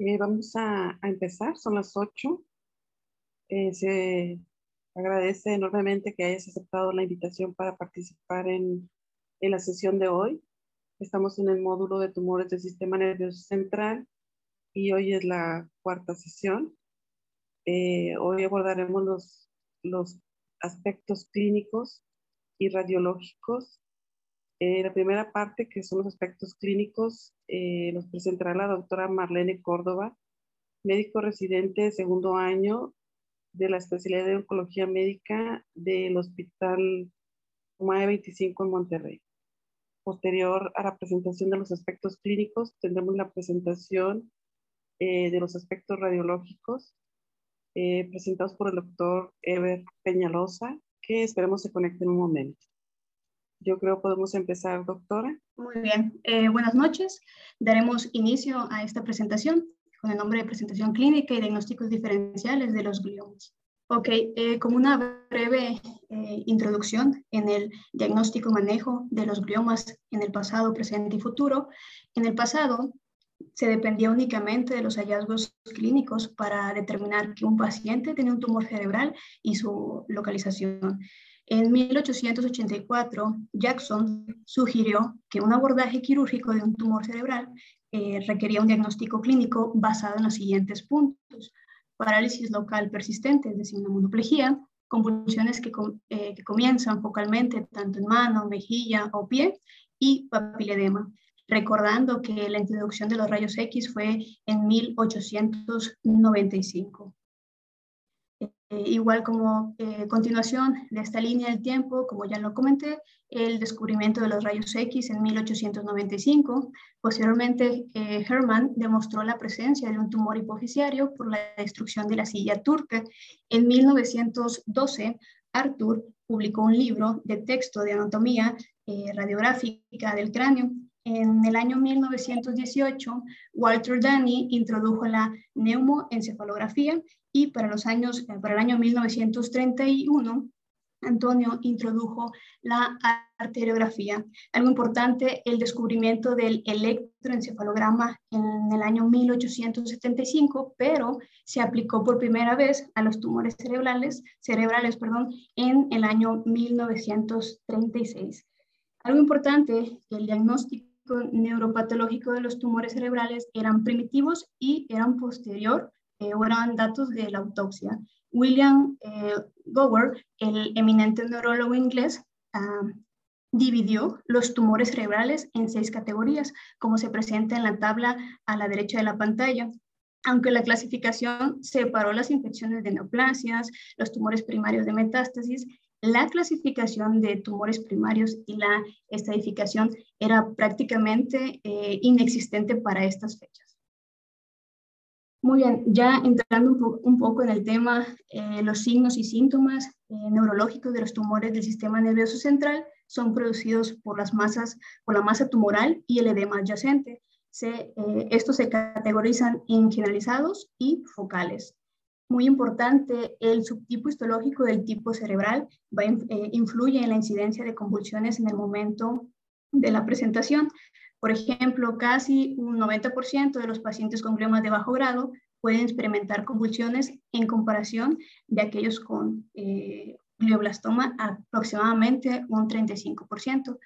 Eh, vamos a, empezar, son las 8. Eh, se agradece enormemente que hayas aceptado la invitación para participar en, en, la sesión de hoy. Estamos en el módulo de tumores del sistema nervioso central y hoy es la cuarta sesión. Eh, hoy abordaremos los, los aspectos clínicos y radiológicos eh, la primera parte, que son los aspectos clínicos, eh, los presentará la doctora Marlene Córdoba, médico residente de segundo año de la especialidad de oncología médica del Hospital MAE 25 en Monterrey. Posterior a la presentación de los aspectos clínicos, tendremos la presentación eh, de los aspectos radiológicos presentados por el doctor Ever Peñalosa, que esperemos se conecte en un momento. Yo creo podemos empezar, doctora. Muy bien. Eh, buenas noches. Daremos inicio a esta presentación con el nombre de presentación clínica y diagnósticos diferenciales de los gliomas. Ok, eh, como una breve eh, introducción en el diagnóstico y manejo de los gliomas en el pasado, presente y futuro. En el pasado se dependía únicamente de los hallazgos clínicos para determinar que un paciente tenía un tumor cerebral y su localización. En 1884, Jackson sugirió que un abordaje quirúrgico de un tumor cerebral eh, requería un diagnóstico clínico basado en los siguientes puntos. Parálisis local persistente, es decir, una convulsiones que, eh, que comienzan focalmente tanto en mano, mejilla o pie, y papiledema recordando que la introducción de los rayos X fue en 1895. Eh, igual como eh, continuación de esta línea del tiempo, como ya lo comenté, el descubrimiento de los rayos X en 1895. Posteriormente, eh, Hermann demostró la presencia de un tumor hipofisiario por la destrucción de la silla turca. En 1912, Arthur publicó un libro de texto de anatomía radiográfica del cráneo en el año 1918, Walter Danny introdujo la neumoencefalografía y para, los años, eh, para el año 1931, Antonio introdujo la arteriografía. Algo importante, el descubrimiento del electroencefalograma en el año 1875, pero se aplicó por primera vez a los tumores cerebrales, cerebrales perdón, en el año 1936. Algo importante, el diagnóstico neuropatológico de los tumores cerebrales eran primitivos y eran posterior eh, o eran datos de la autopsia. William eh, Gower, el eminente neurólogo inglés, ah, dividió los tumores cerebrales en seis categorías, como se presenta en la tabla a la derecha de la pantalla. Aunque la clasificación separó las infecciones de neoplasias, los tumores primarios de metástasis la clasificación de tumores primarios y la estadificación era prácticamente eh, inexistente para estas fechas. Muy bien, ya entrando un, poco en el tema, eh, los signos y síntomas eh, neurológicos de los tumores del sistema nervioso central son producidos por las masas, por la masa tumoral y el edema adyacente. estos se categorizan en generalizados y focales muy importante, el subtipo histológico del tipo cerebral va, eh, influye en la incidencia de convulsiones en el momento de la presentación. Por ejemplo, casi un 90% de los pacientes con gliomas de bajo grado pueden experimentar convulsiones en comparación de aquellos con eh, glioblastoma, aproximadamente un 35%.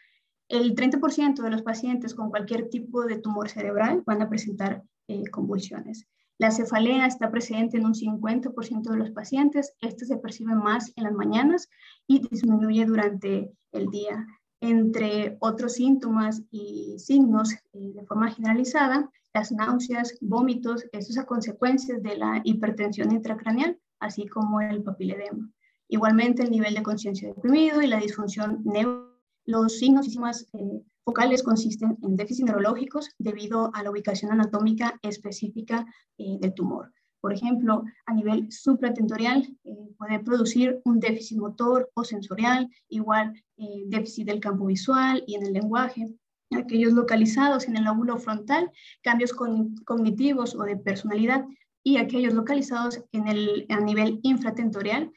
El 30% de los pacientes con cualquier tipo de tumor cerebral van a presentar eh, convulsiones. La cefalea está presente en un 50% de los pacientes. Este se percibe más en las mañanas y disminuye durante el día. Entre otros síntomas y signos eh, de forma generalizada, las náuseas, vómitos, eso es a consecuencia de la hipertensión intracraneal, así como el papiledema. Igualmente el nivel de conciencia deprimido y la disfunción neuro. Los signos y síntomas eh, focales consisten en déficits neurológicos debido a la ubicación anatómica específica eh, del tumor. Por ejemplo, a nivel supratentorial eh, puede producir un déficit motor o sensorial, igual eh, déficit del campo visual y en el lenguaje. Aquellos localizados en el lóbulo frontal, cambios cognitivos o de personalidad, y aquellos localizados en el, a nivel infratentorial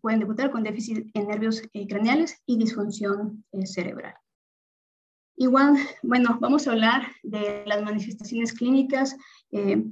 pueden debutar con déficit en nervios craneales y disfunción cerebral. Igual, bueno, vamos a hablar de las manifestaciones clínicas. Eh,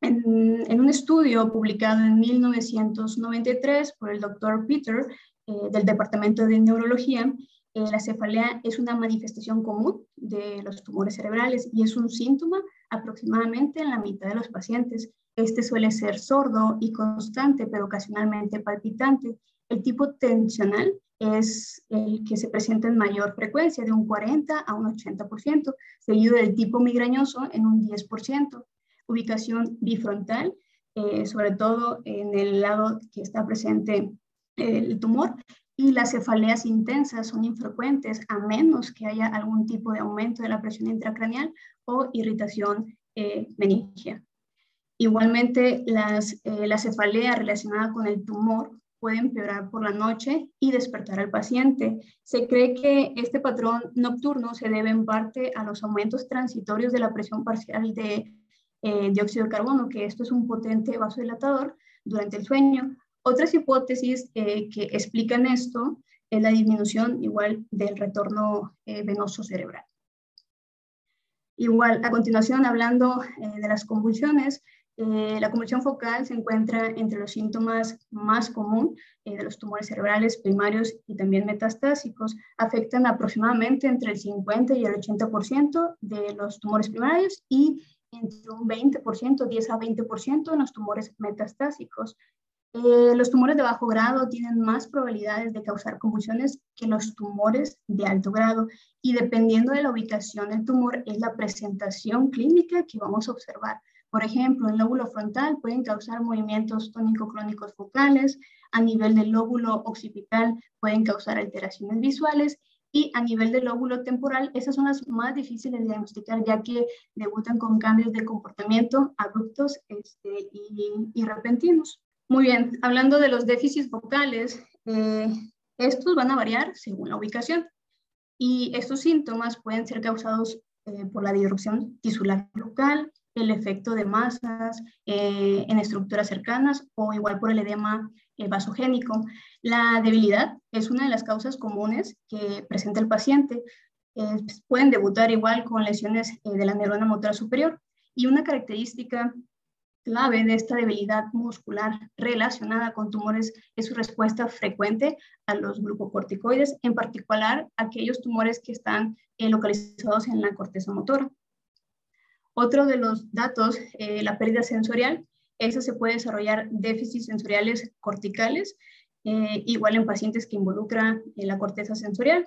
En, un estudio publicado en 1993 por el doctor Peter eh, del Departamento de Neurología, eh, la cefalea es una manifestación común de los tumores cerebrales y es un síntoma aproximadamente en la mitad de los pacientes. Este suele ser sordo y constante, pero ocasionalmente palpitante. El tipo tensional es el que se presenta en mayor frecuencia, de un 40 a un 80%, seguido del tipo migrañoso en un 10%. Ubicación bifrontal, eh, sobre todo en el lado que está presente el tumor, y las cefaleas intensas son infrecuentes a menos que haya algún tipo de aumento de la presión intracraneal o irritación eh, meningia. Igualmente, las, eh, la cefalea relacionada con el tumor puede empeorar por la noche y despertar al paciente. Se cree que este patrón nocturno se debe en parte a los aumentos transitorios de la presión parcial de eh, dióxido de carbono, que esto es un potente vasodilatador durante el sueño. Otras hipótesis eh, que explican esto es la disminución igual del retorno eh, venoso cerebral. Igual, a continuación, hablando de las convulsiones, eh, la convulsión focal se encuentra entre los síntomas más comunes eh, de los tumores cerebrales primarios y también metastásicos. Afectan aproximadamente entre el 50 y el 80% de los tumores primarios y entre un 20%, 10 a 20% en los tumores metastásicos. Eh, los tumores de bajo grado tienen más probabilidades de causar convulsiones que los tumores de alto grado y dependiendo de la ubicación del tumor es la presentación clínica que vamos a observar. Por ejemplo, el lóbulo frontal pueden causar movimientos tónico-crónicos focales, a nivel del lóbulo occipital pueden causar alteraciones visuales y a nivel del lóbulo temporal, esas son las más difíciles de diagnosticar ya que debutan con cambios de comportamiento abruptos este, y, repentinos. Muy bien, hablando de los déficits focales, eh, estos van a variar según la ubicación y estos síntomas pueden ser causados eh, por la disrupción tisular local, el efecto de masas eh, en estructuras cercanas o igual por el edema eh, vasogénico. La debilidad es una de las causas comunes que presenta el paciente. Eh, pues, pueden debutar igual con lesiones de la neurona motora superior y una característica clave de esta debilidad muscular relacionada con tumores es su respuesta frecuente a los glucocorticoides, en particular aquellos tumores que están localizados en la corteza motora. Otro de los datos, eh, la pérdida sensorial, eso se puede desarrollar déficits sensoriales corticales, eh, igual en pacientes que involucran eh, la corteza sensorial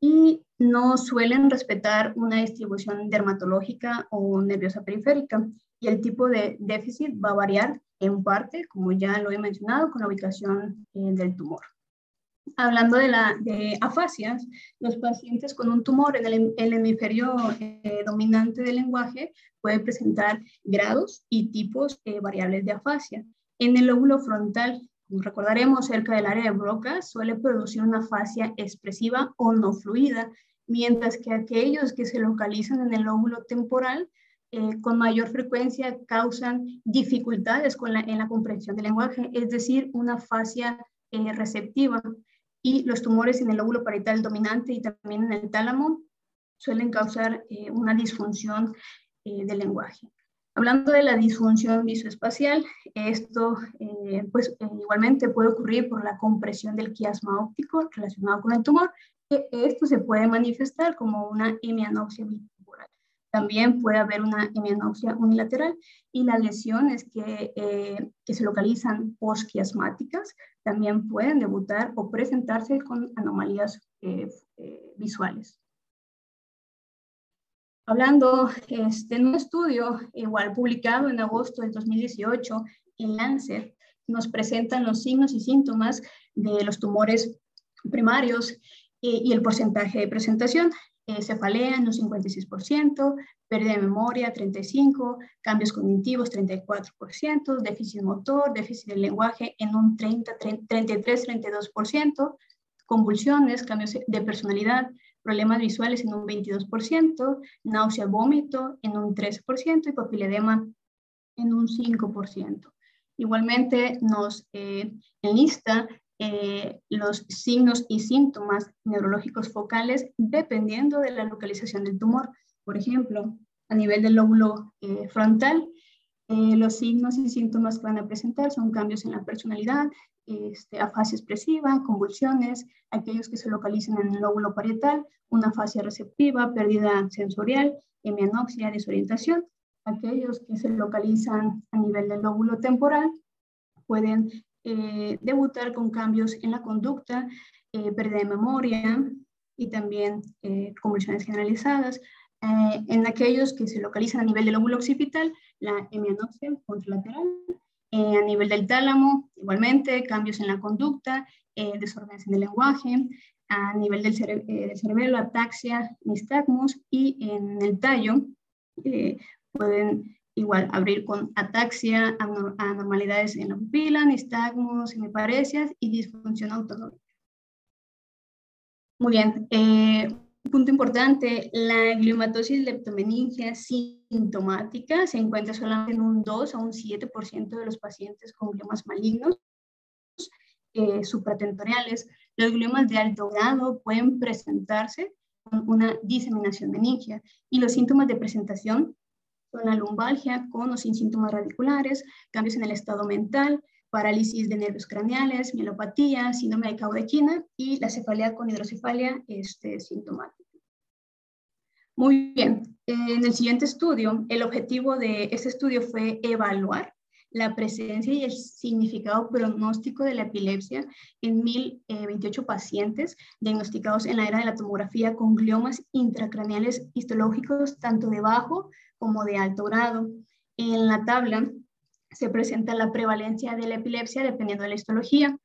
y no suelen respetar una distribución dermatológica o nerviosa periférica. Y el tipo de déficit va a variar en parte, como ya lo he mencionado, con la ubicación del tumor. Hablando de, la, de afasias, los pacientes con un tumor en el, hemisferio eh, dominante del lenguaje pueden presentar grados y tipos eh, variables de afasia. En el lóbulo frontal, como recordaremos, cerca del área de Broca, suele producir una afasia expresiva o no fluida, mientras que aquellos que se localizan en el lóbulo temporal eh, con mayor frecuencia causan dificultades en la comprensión del lenguaje, es decir, una afasia receptiva y los tumores en el lóbulo parietal dominante y también en el tálamo suelen causar eh, una disfunción eh, del lenguaje. Hablando de la disfunción visoespacial, esto eh, pues igualmente puede ocurrir por la compresión del quiasma óptico relacionado con el tumor, que esto se puede manifestar como una hemianopsia también puede haber una hemianopsia unilateral y las lesiones que, eh, que se localizan posquiasmáticas también pueden debutar o presentarse con anomalías eh, eh, visuales. Hablando este, en un estudio igual publicado en agosto del 2018 en Lancet, nos presentan los signos y síntomas de los tumores primarios y el porcentaje de presentación eh, cefalea en un 56%, pérdida de memoria 35%, cambios cognitivos 34%, déficit motor, déficit del lenguaje en un 33-32%, convulsiones, cambios de personalidad, problemas visuales en un 22%, náusea, vómito en un 3% y papiledema en un 5%. Igualmente nos eh, enlista eh, los signos y síntomas neurológicos focales dependiendo de la localización del tumor. Por ejemplo, a nivel del lóbulo eh, frontal, Eh, los signos y síntomas que van a presentar son cambios en la personalidad, este, afasia expresiva, convulsiones, aquellos que se localizan en el lóbulo parietal, una afasia receptiva, pérdida sensorial, hemianopsia, desorientación. Aquellos que se localizan a nivel del lóbulo temporal pueden eh, debutar con cambios en la conducta, eh, pérdida de memoria y también eh, convulsiones generalizadas. en aquellos que se localizan a nivel del lóbulo occipital, la hemianopsia contralateral. a nivel del tálamo, igualmente, cambios en la conducta, desórdenes en el lenguaje. A nivel del, cerebro, ataxia, nistagmus y en el tallo pueden igual abrir con ataxia, anormalidades en la pupila, nistagmos, semiparesias y disfunción autonómica. Muy bien, eh, punto importante, la gliomatosis leptomeningia sintomática se encuentra solamente en un 2 a un 7% de los pacientes con gliomas malignos eh, supratentoriales. Los gliomas de alto grado pueden presentarse con una diseminación meningia y los síntomas de presentación la lumbalgia con o sin síntomas radiculares, cambios en el estado mental, parálisis de nervios craneales, mielopatía, síndrome de caudequina y la cefalea con hidrocefalia este, sintomática. Muy bien, en el siguiente estudio, el objetivo de este estudio fue evaluar la presencia y el significado pronóstico de la epilepsia en 1028 pacientes diagnosticados en la era de la tomografía con gliomas intracraneales histológicos tanto de bajo como de alto grado. En la tabla se presenta la prevalencia de la epilepsia dependiendo de la histología.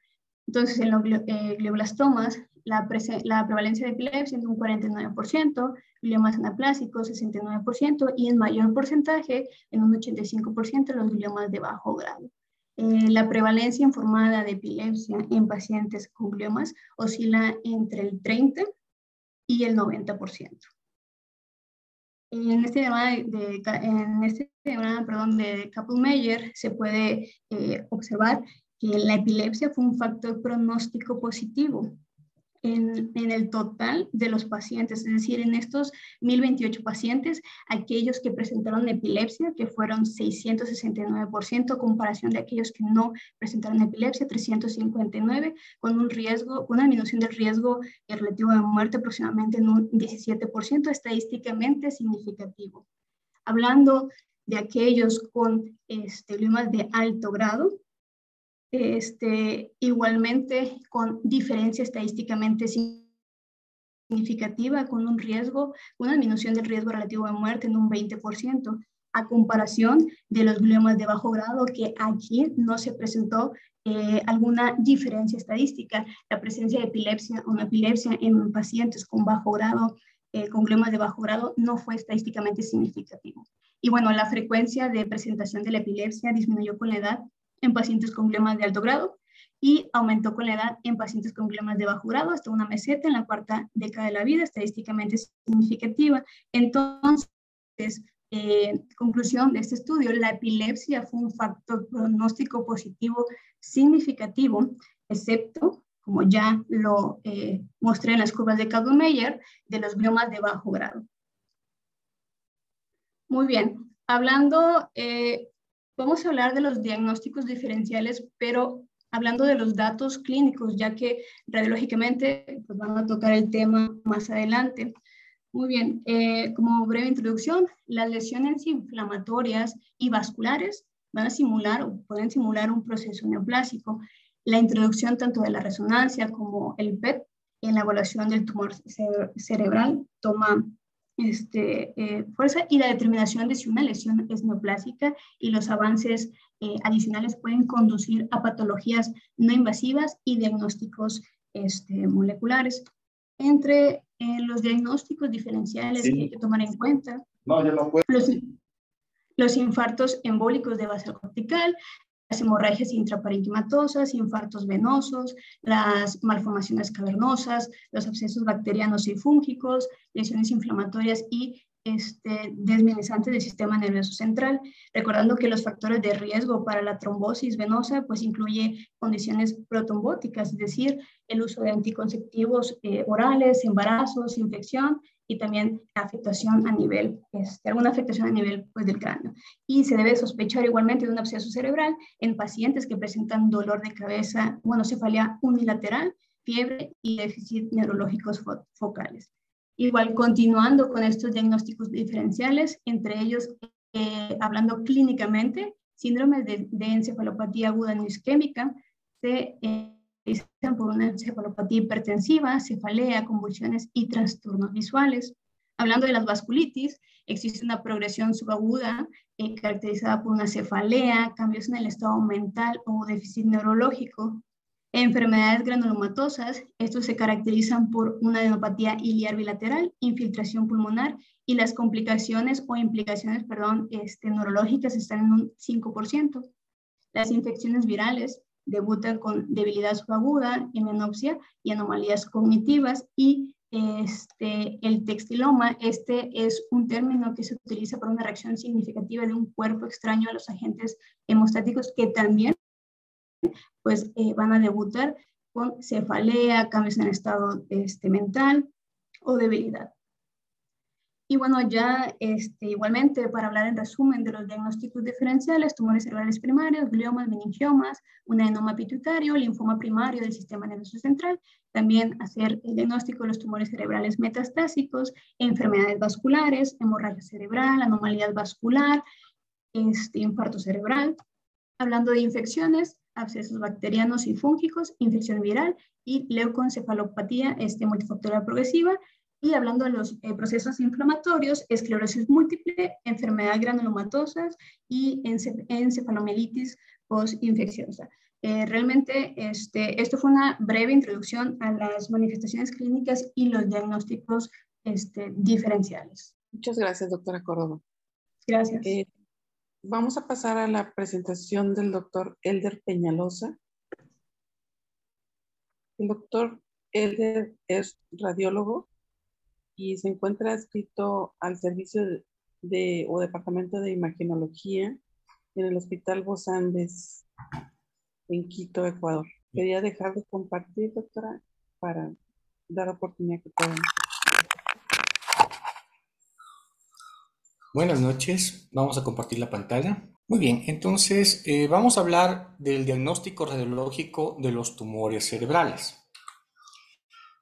Entonces, en los eh, glioblastomas, la, prevalencia de epilepsia es un 49%, gliomas anaplásicos 69% y en mayor porcentaje, en un 85%, los gliomas de bajo grado. Eh, la prevalencia informada de epilepsia en pacientes con gliomas oscila entre el 30 y el 90%. En este tema de, en este perdón, de Kaplan-Meier se puede eh, observar que la epilepsia fue un factor pronóstico positivo en, en, el total de los pacientes, es decir, en estos 1028 pacientes, aquellos que presentaron epilepsia, que fueron 669%, comparación de aquellos que no presentaron epilepsia, 359, con un riesgo, una disminución del riesgo relativo de muerte aproximadamente en un 17%, estadísticamente significativo. Hablando de aquellos con este, de alto grado, este, igualmente con diferencia estadísticamente significativa, con un riesgo, una disminución del riesgo relativo de muerte en un 20%, a comparación de los gliomas de bajo grado, que aquí no se presentó eh, alguna diferencia estadística. La presencia de epilepsia o no epilepsia en pacientes con bajo grado, eh, con gliomas de bajo grado, no fue estadísticamente significativo. Y bueno, la frecuencia de presentación de la epilepsia disminuyó con la edad en pacientes con gliomas de alto grado y aumentó con la edad en pacientes con gliomas de bajo grado hasta una meseta en la cuarta década de la vida, estadísticamente significativa. Entonces, eh, conclusión de este estudio, la epilepsia fue un factor pronóstico positivo significativo, excepto, como ya lo eh, mostré en las curvas de Kaplan-Meier, de los gliomas de bajo grado. Muy bien, hablando eh, Vamos a hablar de los diagnósticos diferenciales, pero hablando de los datos clínicos, ya que radiológicamente pues, van a tocar el tema más adelante. Muy bien, eh, como breve introducción, las lesiones inflamatorias y vasculares van a simular o pueden simular un proceso neoplásico. La introducción tanto de la resonancia como el PET en la evaluación del tumor cerebral toma este, eh, fuerza y la determinación de si una lesión es neoplásica y los avances eh, adicionales pueden conducir a patologías no invasivas y diagnósticos este, moleculares. Entre eh, los diagnósticos diferenciales que hay que tomar en cuenta, los, los infartos embólicos de base cortical, las hemorragias intraparenquimatosas, infartos venosos, las malformaciones cavernosas, los abscesos bacterianos y fúngicos, lesiones inflamatorias y este, del sistema nervioso central, recordando que los factores de riesgo para la trombosis venosa pues incluye condiciones protrombóticas, es decir, el uso de anticonceptivos eh, orales, embarazos, infección y también afectación a nivel, este, alguna afectación a nivel pues, del cráneo. Y se debe sospechar igualmente de un absceso cerebral en pacientes que presentan dolor de cabeza, bueno, cefalea unilateral, fiebre y déficit neurológicos focales. Igual, continuando con estos diagnósticos diferenciales, entre ellos, eh, hablando clínicamente, síndrome de, encefalopatía aguda no isquémica, se eh, por una encefalopatía hipertensiva, cefalea, convulsiones y trastornos visuales. Hablando de las vasculitis, existe una progresión subaguda eh, caracterizada por una cefalea, cambios en el estado mental o déficit neurológico, Enfermedades granulomatosas, estos se caracterizan por una adenopatía iliar bilateral, infiltración pulmonar y las complicaciones o implicaciones, perdón, este, neurológicas están en un 5%. Las infecciones virales debutan con debilidad subaguda, hemenopsia y anomalías cognitivas y este, el textiloma, este es un término que se utiliza para una reacción significativa de un cuerpo extraño a los agentes hemostáticos que también pues eh, van a debutar con cefalea, cambios en el estado este, mental o debilidad. Y bueno, ya este, igualmente para hablar en resumen de los diagnósticos diferenciales, tumores cerebrales primarios, gliomas, meningiomas, un adenoma pituitario, linfoma primario del sistema nervioso central, también hacer el diagnóstico de los tumores cerebrales metastásicos, enfermedades vasculares, hemorragia cerebral, anomalías vascular, este, infarto cerebral. Hablando de infecciones, abscesos bacterianos y fúngicos, infección viral y leucoencefalopatía este, multifactorial progresiva. Y hablando de los eh, procesos inflamatorios, esclerosis múltiple, enfermedad granulomatosas y encefalomelitis postinfecciosa. Eh, realmente este, esto fue una breve introducción a las manifestaciones clínicas y los diagnósticos este, diferenciales. Muchas gracias, doctora Córdoba. Gracias. Eh, Vamos a pasar a la presentación del doctor Elder Peñalosa. El doctor Elder es radiólogo y se encuentra adscrito al servicio de, o departamento de imagenología en el Hospital Bos Andes en Quito, Ecuador. Quería dejar de compartir, doctora, para dar oportunidad que puedan. Buenas noches, vamos a compartir la pantalla. Muy bien, entonces eh, vamos a hablar del diagnóstico radiológico de los tumores cerebrales.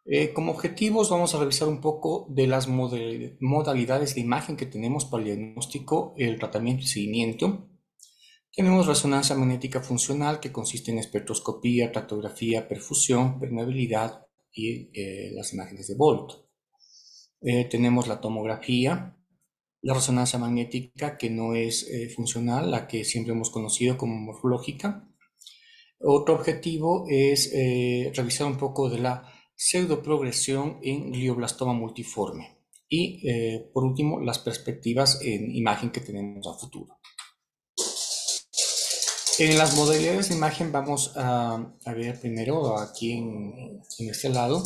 Eh, como objetivos vamos a revisar un poco de las modalidades de imagen que tenemos para el diagnóstico, el tratamiento y seguimiento. Tenemos resonancia magnética funcional que consiste en espectroscopía, tractografía, perfusión, permeabilidad y eh, las imágenes de Volt. tenemos la tomografía, la resonancia magnética que no es eh, funcional, la que siempre hemos conocido como morfológica. Otro objetivo es eh, revisar un poco de la pseudoprogresión en glioblastoma multiforme. Y eh, por último, las perspectivas en imagen que tenemos a futuro. En las modalidades de imagen vamos a, ver primero aquí en, este lado.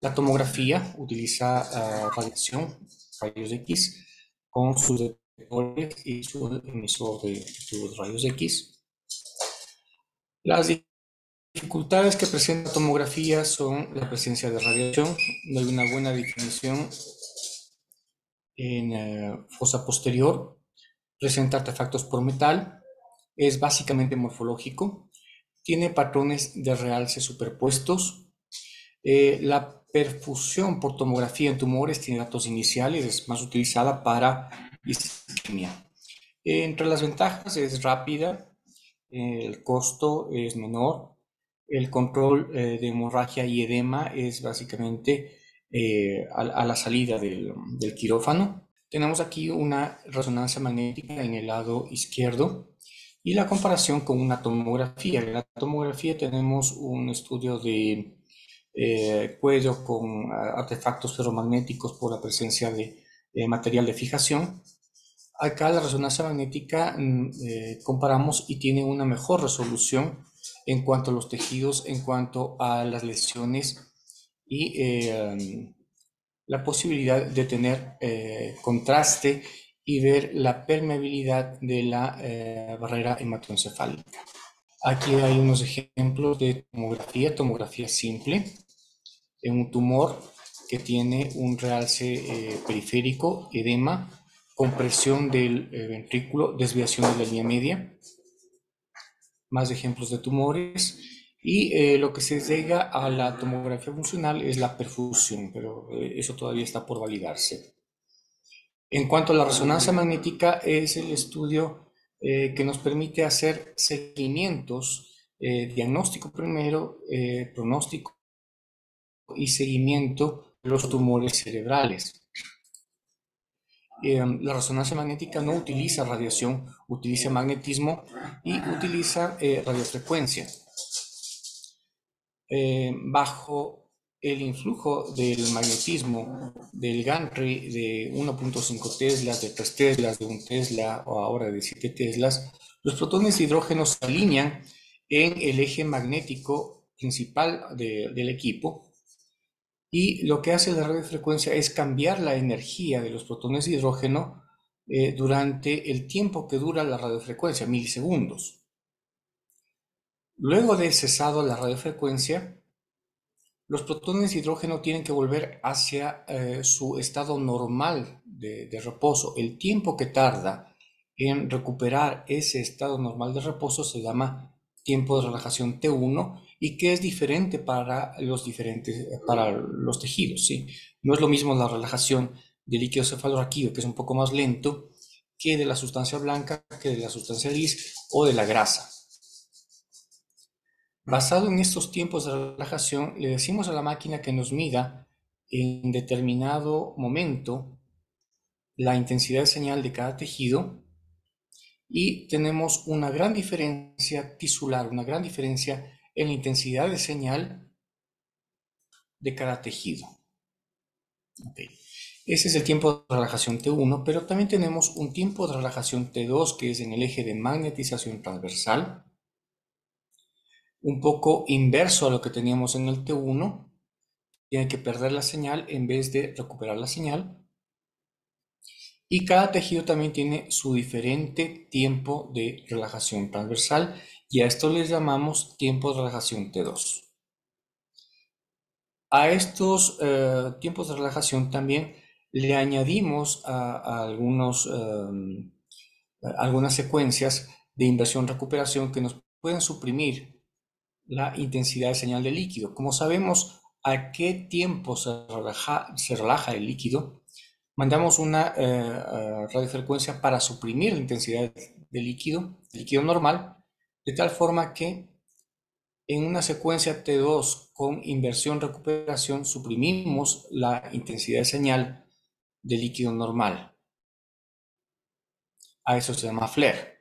La tomografía utiliza uh, radiación, rayos X, con sus detectores y su emisor de sus rayos X. Las dificultades que presenta la tomografía son la presencia de radiación, no hay una buena definición en eh, fosa posterior, presenta artefactos por metal, es básicamente morfológico, tiene patrones de realce superpuestos, eh, la perfusión por tomografía en tumores tiene datos iniciales, es más utilizada para isquemia. Entre las ventajas es rápida, el costo es menor, el control eh, de hemorragia y edema es básicamente eh, a, la salida del, del, quirófano. Tenemos aquí una resonancia magnética en el lado izquierdo y la comparación con una tomografía. En la tomografía tenemos un estudio de eh, cuello con ah, artefactos ferromagnéticos por la presencia de eh, material de fijación. Acá la resonancia magnética mm, eh, comparamos y tiene una mejor resolución en cuanto a los tejidos, en cuanto a las lesiones y la posibilidad de tener contraste y ver la permeabilidad de la barrera hematoencefálica. Aquí hay unos ejemplos de tomografía, tomografía simple, en un tumor que tiene un realce eh, periférico, edema, compresión del ventrículo, desviación de la línea media. Más ejemplos de tumores y eh, lo que se llega a la tomografía funcional es la perfusión, pero eh, eso todavía está por validarse. En cuanto a la resonancia magnética, es el estudio eh, que nos permite hacer seguimientos, diagnóstico primero, pronóstico y seguimiento de los tumores cerebrales. la resonancia magnética no utiliza radiación, utiliza magnetismo y utiliza radiofrecuencia. Eh, bajo el influjo del magnetismo del gantry de 1.5 teslas, de 3 teslas, de 1 tesla o ahora de 7 teslas, los protones de hidrógeno se alinean en el eje magnético principal del equipo y lo que hace la radiofrecuencia es cambiar la energía de los protones de hidrógeno eh, durante el tiempo que dura la radiofrecuencia, milisegundos. Luego de cesado la radiofrecuencia, los protones de hidrógeno tienen que volver hacia eh, su estado normal de, reposo. El tiempo que tarda en recuperar ese estado normal de reposo se llama tiempo de relajación T1 y que es diferente para los diferentes para los tejidos. No es lo mismo la relajación del líquido cefalorraquídeo, que es un poco más lento, que de la sustancia blanca, que de la sustancia gris o de la grasa. Basado en estos tiempos de relajación, le decimos a la máquina que nos mida en determinado momento la intensidad de señal de cada tejido y tenemos una gran diferencia tisular, una gran diferencia en la intensidad de señal de cada tejido. Ese es el tiempo de relajación T1, pero también tenemos un tiempo de relajación T2 que es en el eje de magnetización transversal un poco inverso a lo que teníamos en el T1. Tiene que perder la señal en vez de recuperar la señal. Y cada tejido también tiene su diferente tiempo de relajación transversal y a esto les llamamos tiempo de relajación T2. A estos eh, tiempos de relajación también le añadimos a, algunos, em, algunas secuencias de inversión-recuperación que nos pueden suprimir la intensidad de señal del líquido. Como sabemos a qué tiempo se relaja, se relaja el líquido, mandamos una eh, eh, radiofrecuencia para suprimir la intensidad del líquido, líquido normal, de tal forma que en una secuencia T2 con inversión-recuperación suprimimos la intensidad de señal del líquido normal. A eso se llama flare.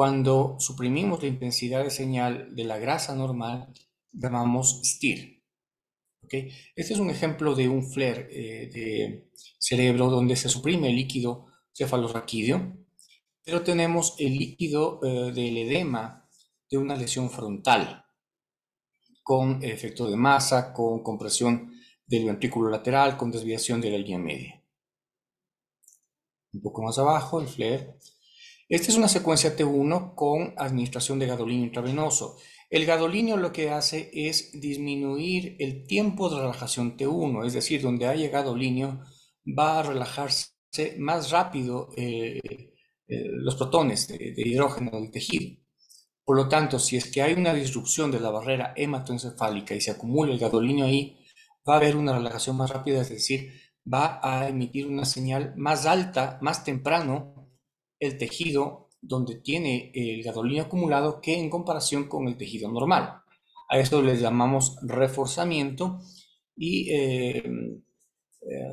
Cuando suprimimos la intensidad de señal de la grasa normal, llamamos STIR. Este es un ejemplo de un flare eh, de cerebro donde se suprime el líquido cefalorraquídeo, pero tenemos el líquido eh, del edema de una lesión frontal con efecto de masa, con compresión del ventrículo lateral, con desviación de la línea media. Un poco más abajo, el flare esta es una secuencia T1 con administración de gadolinio intravenoso. El gadolinio lo que hace es disminuir el tiempo de relajación T1, es decir, donde haya gadolinio va a relajarse más rápido eh, eh, los protones de, hidrógeno del tejido. Por lo tanto, si es que hay una disrupción de la barrera hematoencefálica y se acumula el gadolinio ahí, va a haber una relajación más rápida, es decir, va a emitir una señal más alta, más temprano el tejido donde tiene el gadolinio acumulado que en comparación con el tejido normal. A esto le llamamos reforzamiento y eh, eh,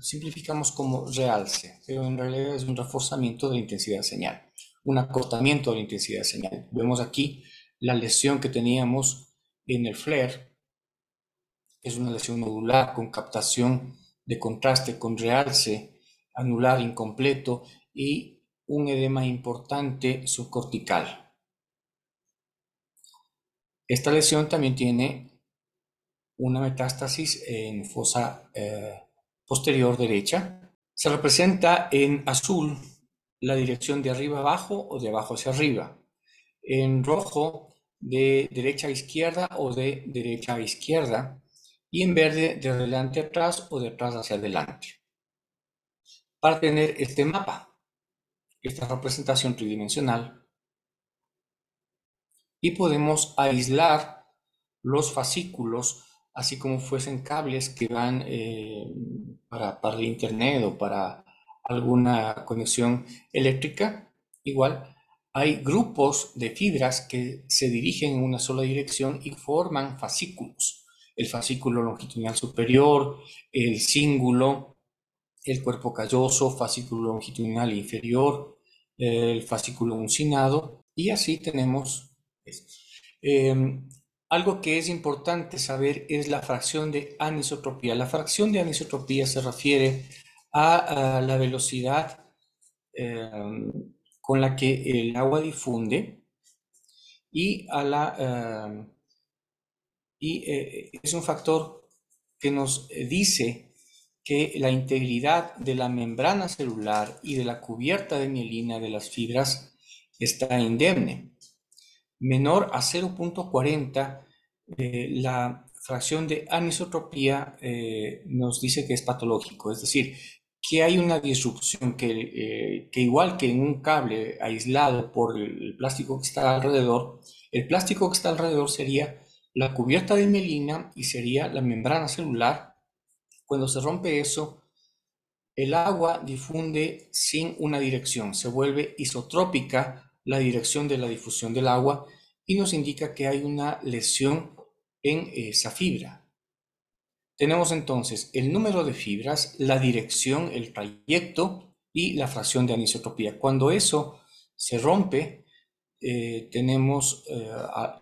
simplificamos como realce, pero en realidad es un reforzamiento de la intensidad señal, un acortamiento de la intensidad señal. Vemos aquí la lesión que teníamos en el flare, es una lesión nodular con captación de contraste con realce anular incompleto y un edema importante subcortical. Esta lesión también tiene una metástasis en fosa eh, posterior derecha. Se representa en azul la dirección de arriba abajo o de abajo hacia arriba. En rojo de derecha a izquierda o de derecha a izquierda. Y en verde de adelante atrás o de atrás hacia adelante. Para tener este mapa, esta representación tridimensional, y podemos aislar los fascículos así como fuesen cables que van eh, para, para el internet o para alguna conexión eléctrica, igual hay grupos de fibras que se dirigen en una sola dirección y forman fascículos. El fascículo longitudinal superior, el cíngulo, el cuerpo calloso, fascículo longitudinal inferior, el fascículo uncinado, y así tenemos em, algo que es importante saber es la fracción de anisotropía. La fracción de anisotropía se refiere a, la velocidad em, con la que el agua difunde y a la em, y eh, es un factor que nos dice que la integridad de la membrana celular y de la cubierta de mielina de las fibras está indemne menor a 0.40, eh, la fracción de anisotropía eh, nos dice que es patológico, es decir, que hay una disrupción que, eh, que, igual que en un cable aislado por el plástico que está alrededor, el plástico que está alrededor sería la cubierta de mielina y sería la membrana celular. Cuando se rompe eso, el agua difunde sin una dirección, se vuelve isotrópica la dirección de la difusión del agua y nos indica que hay una lesión en esa fibra. Tenemos entonces el número de fibras, la dirección, el trayecto y la fracción de anisotropía. Cuando eso se rompe, eh, tenemos eh,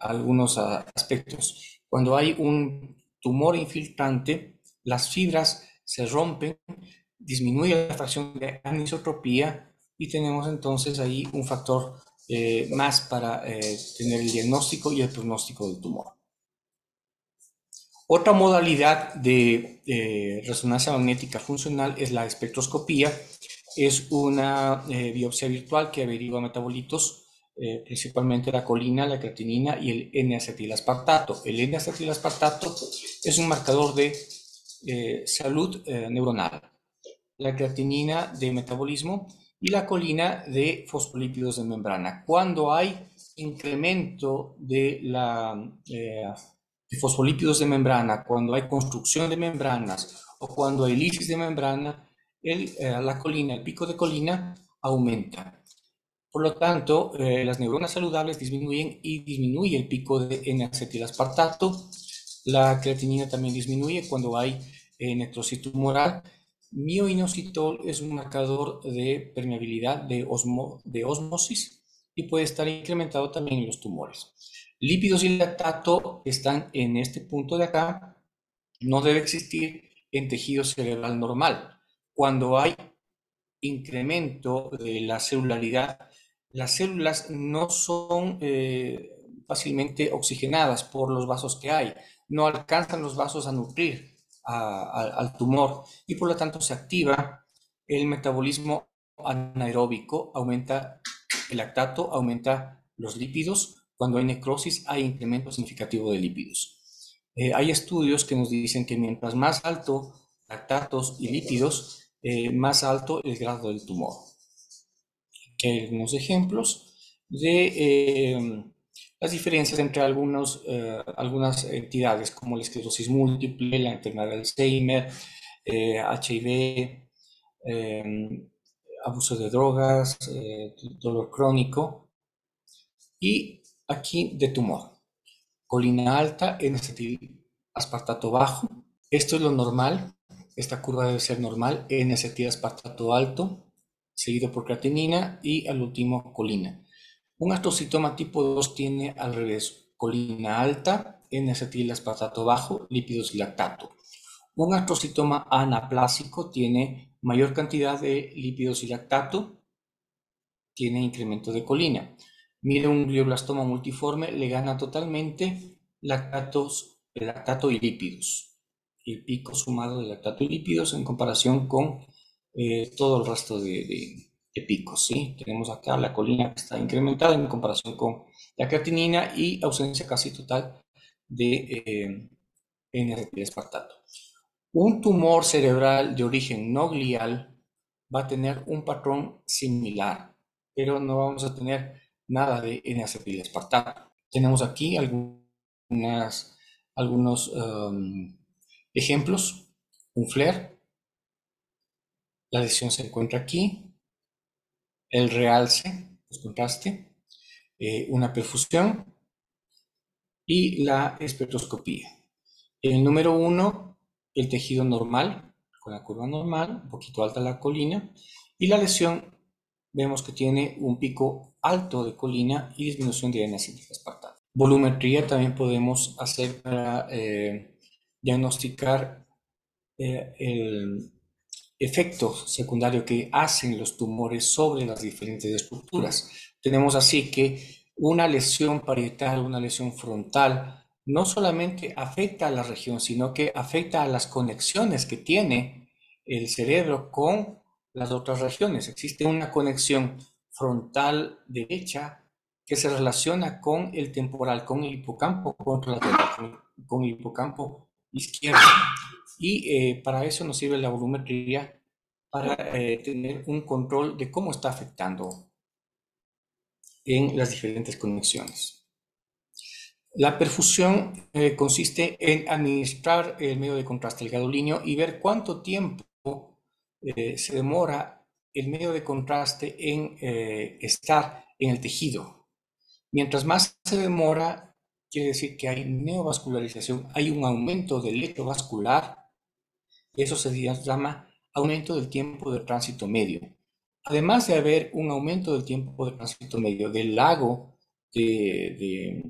algunos aspectos. Cuando hay un tumor infiltrante, las fibras se rompen, disminuye la fracción de anisotropía y tenemos entonces ahí un factor eh, más para eh, tener el diagnóstico y el pronóstico del tumor. Otra modalidad de eh, resonancia magnética funcional es la espectroscopía. Es una biopsia virtual que averigua metabolitos, principalmente la colina, la creatinina y el N-acetilaspartato. El N-acetilaspartato es un marcador de salud neuronal. La creatinina de metabolismo y la colina de fosfolípidos de membrana. Cuando hay incremento de, la, eh, fosfolípidos de membrana, cuando hay construcción de membranas o cuando hay lisis de membrana, el, eh, la colina, el pico de colina aumenta. Por lo tanto, eh, las neuronas saludables disminuyen y disminuye el pico de N-acetilaspartato. La creatinina también disminuye cuando hay necrosis tumoral Mioinositol es un marcador de permeabilidad de, de osmosis y puede estar incrementado también en los tumores. Lípidos y lactato están en este punto de acá, no debe existir en tejido cerebral normal. Cuando hay incremento de la celularidad, las células no son eh, fácilmente oxigenadas por los vasos que hay, no alcanzan los vasos a nutrir al tumor y por lo tanto se activa el metabolismo anaeróbico, aumenta el lactato, aumenta los lípidos. Cuando hay necrosis hay incremento significativo de lípidos. Eh, hay estudios que nos dicen que mientras más alto lactatos y lípidos, eh, más alto el grado del tumor. Aquí hay algunos ejemplos de eh, las diferencias entre algunos, eh, algunas entidades como la esclerosis múltiple, la enfermedad de Alzheimer, HIV, eh, em, abuso de drogas, eh, dolor crónico y aquí de tumor. Colina alta, N-acetil aspartato bajo. Esto es lo normal. Esta curva debe ser normal. N-acetil aspartato alto, seguido por creatinina y al último colina. Un astrocitoma tipo 2 tiene al revés colina alta, N-acetilaspartato bajo, lípidos y lactato. Un astrocitoma anaplásico tiene mayor cantidad de lípidos y lactato, tiene incremento de colina. Mire un glioblastoma multiforme, le gana totalmente lactatos lactato y lípidos. El pico sumado de lactato y lípidos en comparación con eh, todo el resto de, picos. ¿sí? Tenemos acá la colina que está incrementada en comparación con la creatinina y ausencia casi total de eh, N-espartato. Un tumor cerebral de origen no glial va a tener un patrón similar, pero no vamos a tener nada de N-acetilespartato. Tenemos aquí algunas, algunos um, ejemplos. Un flare. La lesión se encuentra aquí. El realce, el contraste. Eh, una perfusión. Y la espectroscopía. El número uno, el tejido normal, con la curva normal, un poquito alta la colina. Y la lesión, vemos que tiene un pico alto de colina y disminución de N-acetilespartato. Volumetría también podemos hacer para eh, diagnosticar eh, el efecto secundario que hacen los tumores sobre las diferentes estructuras. Tenemos así que una lesión parietal, una lesión frontal, no solamente afecta a la región, sino que afecta a las conexiones que tiene el cerebro con las otras regiones. Existe una conexión frontal derecha que se relaciona con el temporal, con el hipocampo contralateral, con el hipocampo izquierdo. Y eh, para eso nos sirve la volumetría, para eh, tener un control de cómo está afectando en las diferentes conexiones. La perfusión eh, consiste en administrar el medio de contraste, el gadolinio, y ver cuánto tiempo se demora el medio de contraste en estar en el tejido. Mientras más se demora, quiere decir que hay neovascularización, hay un aumento del lecho vascular, eso se llama aumento del tiempo de tránsito medio. Además de haber un aumento del tiempo de tránsito medio del lago de,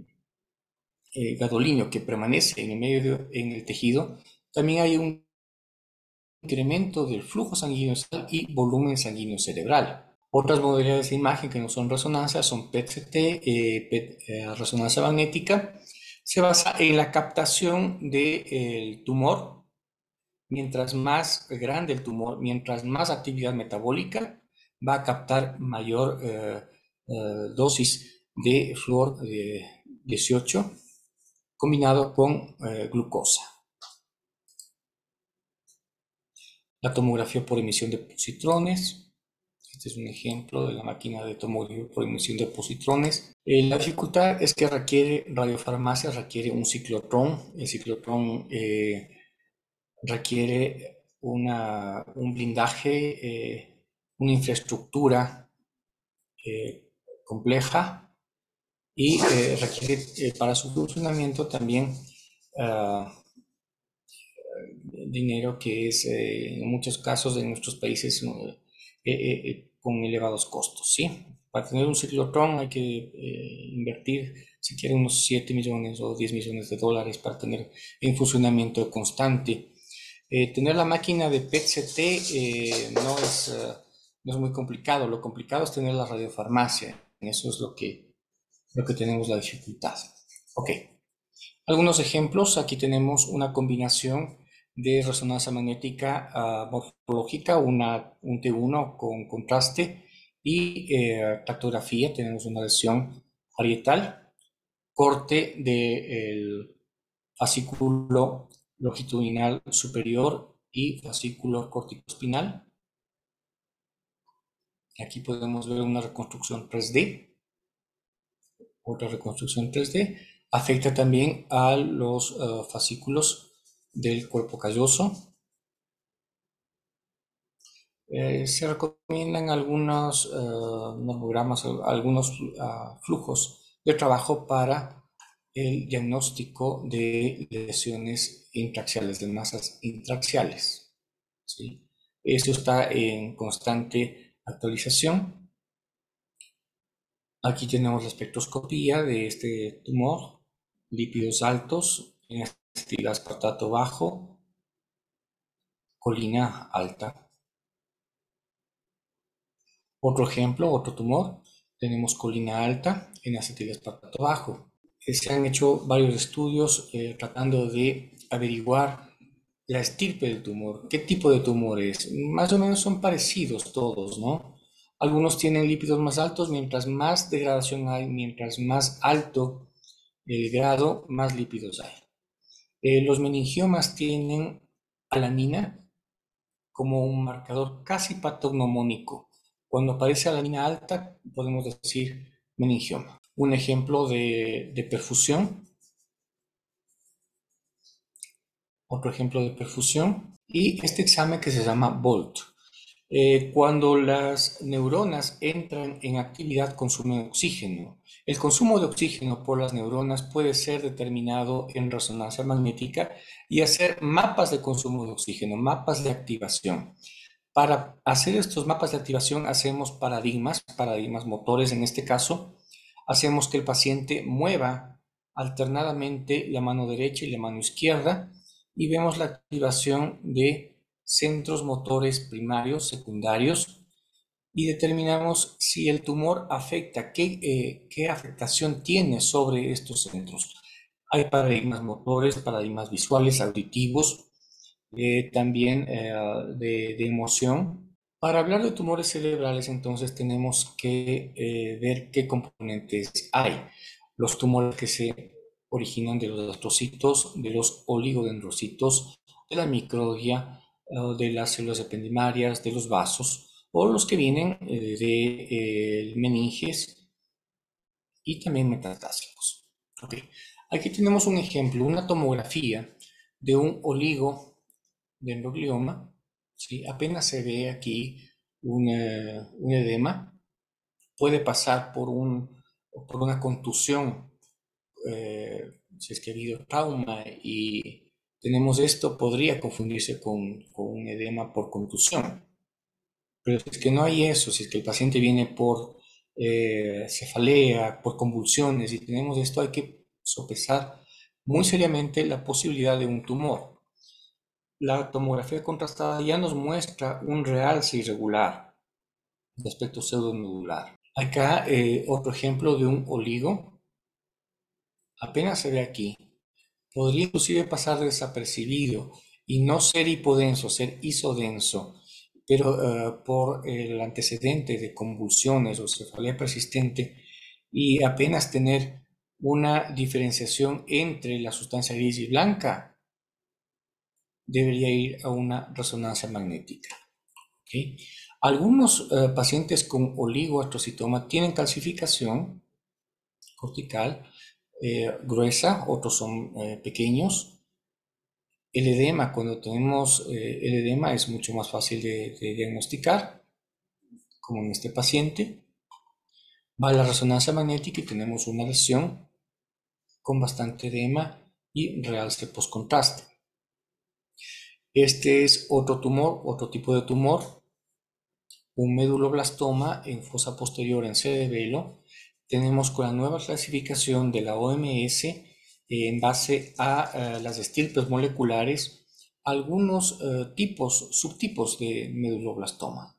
eh, gadolinio que permanece en el medio en el tejido, también hay un incremento del flujo sanguíneo y volumen sanguíneo cerebral. Otras modalidades de imagen que no son resonancia son PET-CT, eh, eh, resonancia magnética. Se basa en la captación del tumor. Mientras más grande el tumor, mientras más actividad metabólica, va a captar mayor eh, dosis de flúor 18 combinado con glucosa. La tomografía por emisión de positrones, este es un ejemplo de la máquina de tomografía por emisión de positrones. Eh, la dificultad es que requiere radiofarmacia, requiere un ciclotrón. El ciclotrón eh, requiere un blindaje, eh, una infraestructura compleja y requiere para su funcionamiento también ah, dinero que es en muchos casos en nuestros países con elevados costos, ¿sí? Para tener un ciclotrón hay que eh, invertir, si quiere, unos 7 millones o 10 millones de dólares para tener en funcionamiento constante. Eh, tener la máquina de PET-CT eh, no, es, no es muy complicado, lo complicado es tener la radiofarmacia, eso es lo que, lo que tenemos la dificultad. Ok, algunos ejemplos, aquí tenemos una combinación de resonancia magnética uh, morfológica, una, un T1 con contraste y eh. Tenemos una lesión parietal, corte del fascículo longitudinal superior y fascículo corticospinal. Aquí podemos ver una reconstrucción 3D. Otra reconstrucción 3D. Afecta también a los uh, fascículos del cuerpo calloso. Eh, se recomiendan algunos uh, algunos ah, flujos de trabajo para el diagnóstico de lesiones intraxiales, de masas intraxiales. ¿sí? Esto está en constante actualización. Aquí tenemos la espectroscopía de este tumor, lípidos altos, en estilo aspartato bajo, colina alta. Otro ejemplo, otro tumor, tenemos colina alta en acetil aspartato bajo. Se han hecho varios estudios tratando de averiguar la estirpe del tumor, qué tipo de tumor es. Más o menos son parecidos todos, ¿no? Algunos tienen lípidos más altos, mientras más degradación hay, mientras más alto el grado, más lípidos hay. Eh, los meningiomas tienen alanina como un marcador casi patognomónico. Cuando aparece alanina alta, podemos decir meningioma. Un ejemplo de, perfusión. Otro ejemplo de perfusión. Y este examen que se llama BOLT. Eh, cuando las neuronas entran en actividad consumen oxígeno. El consumo de oxígeno por las neuronas puede ser determinado en resonancia magnética y hacer mapas de consumo de oxígeno, mapas de activación. Para hacer estos mapas de activación hacemos paradigmas, paradigmas motores en este caso. Hacemos que el paciente mueva alternadamente la mano derecha y la mano izquierda y vemos la activación de centros motores primarios, secundarios, y determinamos si el tumor afecta, qué, eh, qué afectación tiene sobre estos centros. Hay paradigmas motores, paradigmas visuales, auditivos, eh, también eh, de, de, emoción. Para hablar de tumores cerebrales, entonces tenemos que ver qué componentes hay. Los tumores que se originan de los astrocitos, de los oligodendrocitos, de la microglia, de las células ependimarias, de los vasos, o los que vienen eh, de eh, meninges y también metastásicos. Aquí tenemos un ejemplo, una tomografía de un oligo dendroglioma. ¿Sí? Apenas se ve aquí un, edema. Puede pasar por, un, por una contusión, eh, si es que ha habido trauma y tenemos esto, podría confundirse con, un edema por contusión. Pero si es que no hay eso, si es que el paciente viene por eh, cefalea, por convulsiones y tenemos esto, hay que sopesar muy seriamente la posibilidad de un tumor. La tomografía contrastada ya nos muestra un realce irregular de aspecto pseudonodular. Acá eh, otro ejemplo de un oligo. Apenas se ve aquí podría inclusive pasar desapercibido y no ser hipodenso, ser isodenso, pero eh, por el antecedente de convulsiones o cefalea persistente y apenas tener una diferenciación entre la sustancia gris y blanca, debería ir a una resonancia magnética. Algunos eh, pacientes con oligoastrocitoma tienen calcificación cortical eh, gruesa, otros son eh, pequeños. El edema, cuando tenemos el edema es mucho más fácil de, diagnosticar, como en este paciente. Va a la resonancia magnética y tenemos una lesión con bastante edema y realce postcontraste. Este es otro tumor, otro tipo de tumor, un meduloblastoma en fosa posterior en cerebelo tenemos con la nueva clasificación de la OMS en base a eh, las estirpes moleculares algunos eh, tipos, subtipos de meduloblastoma.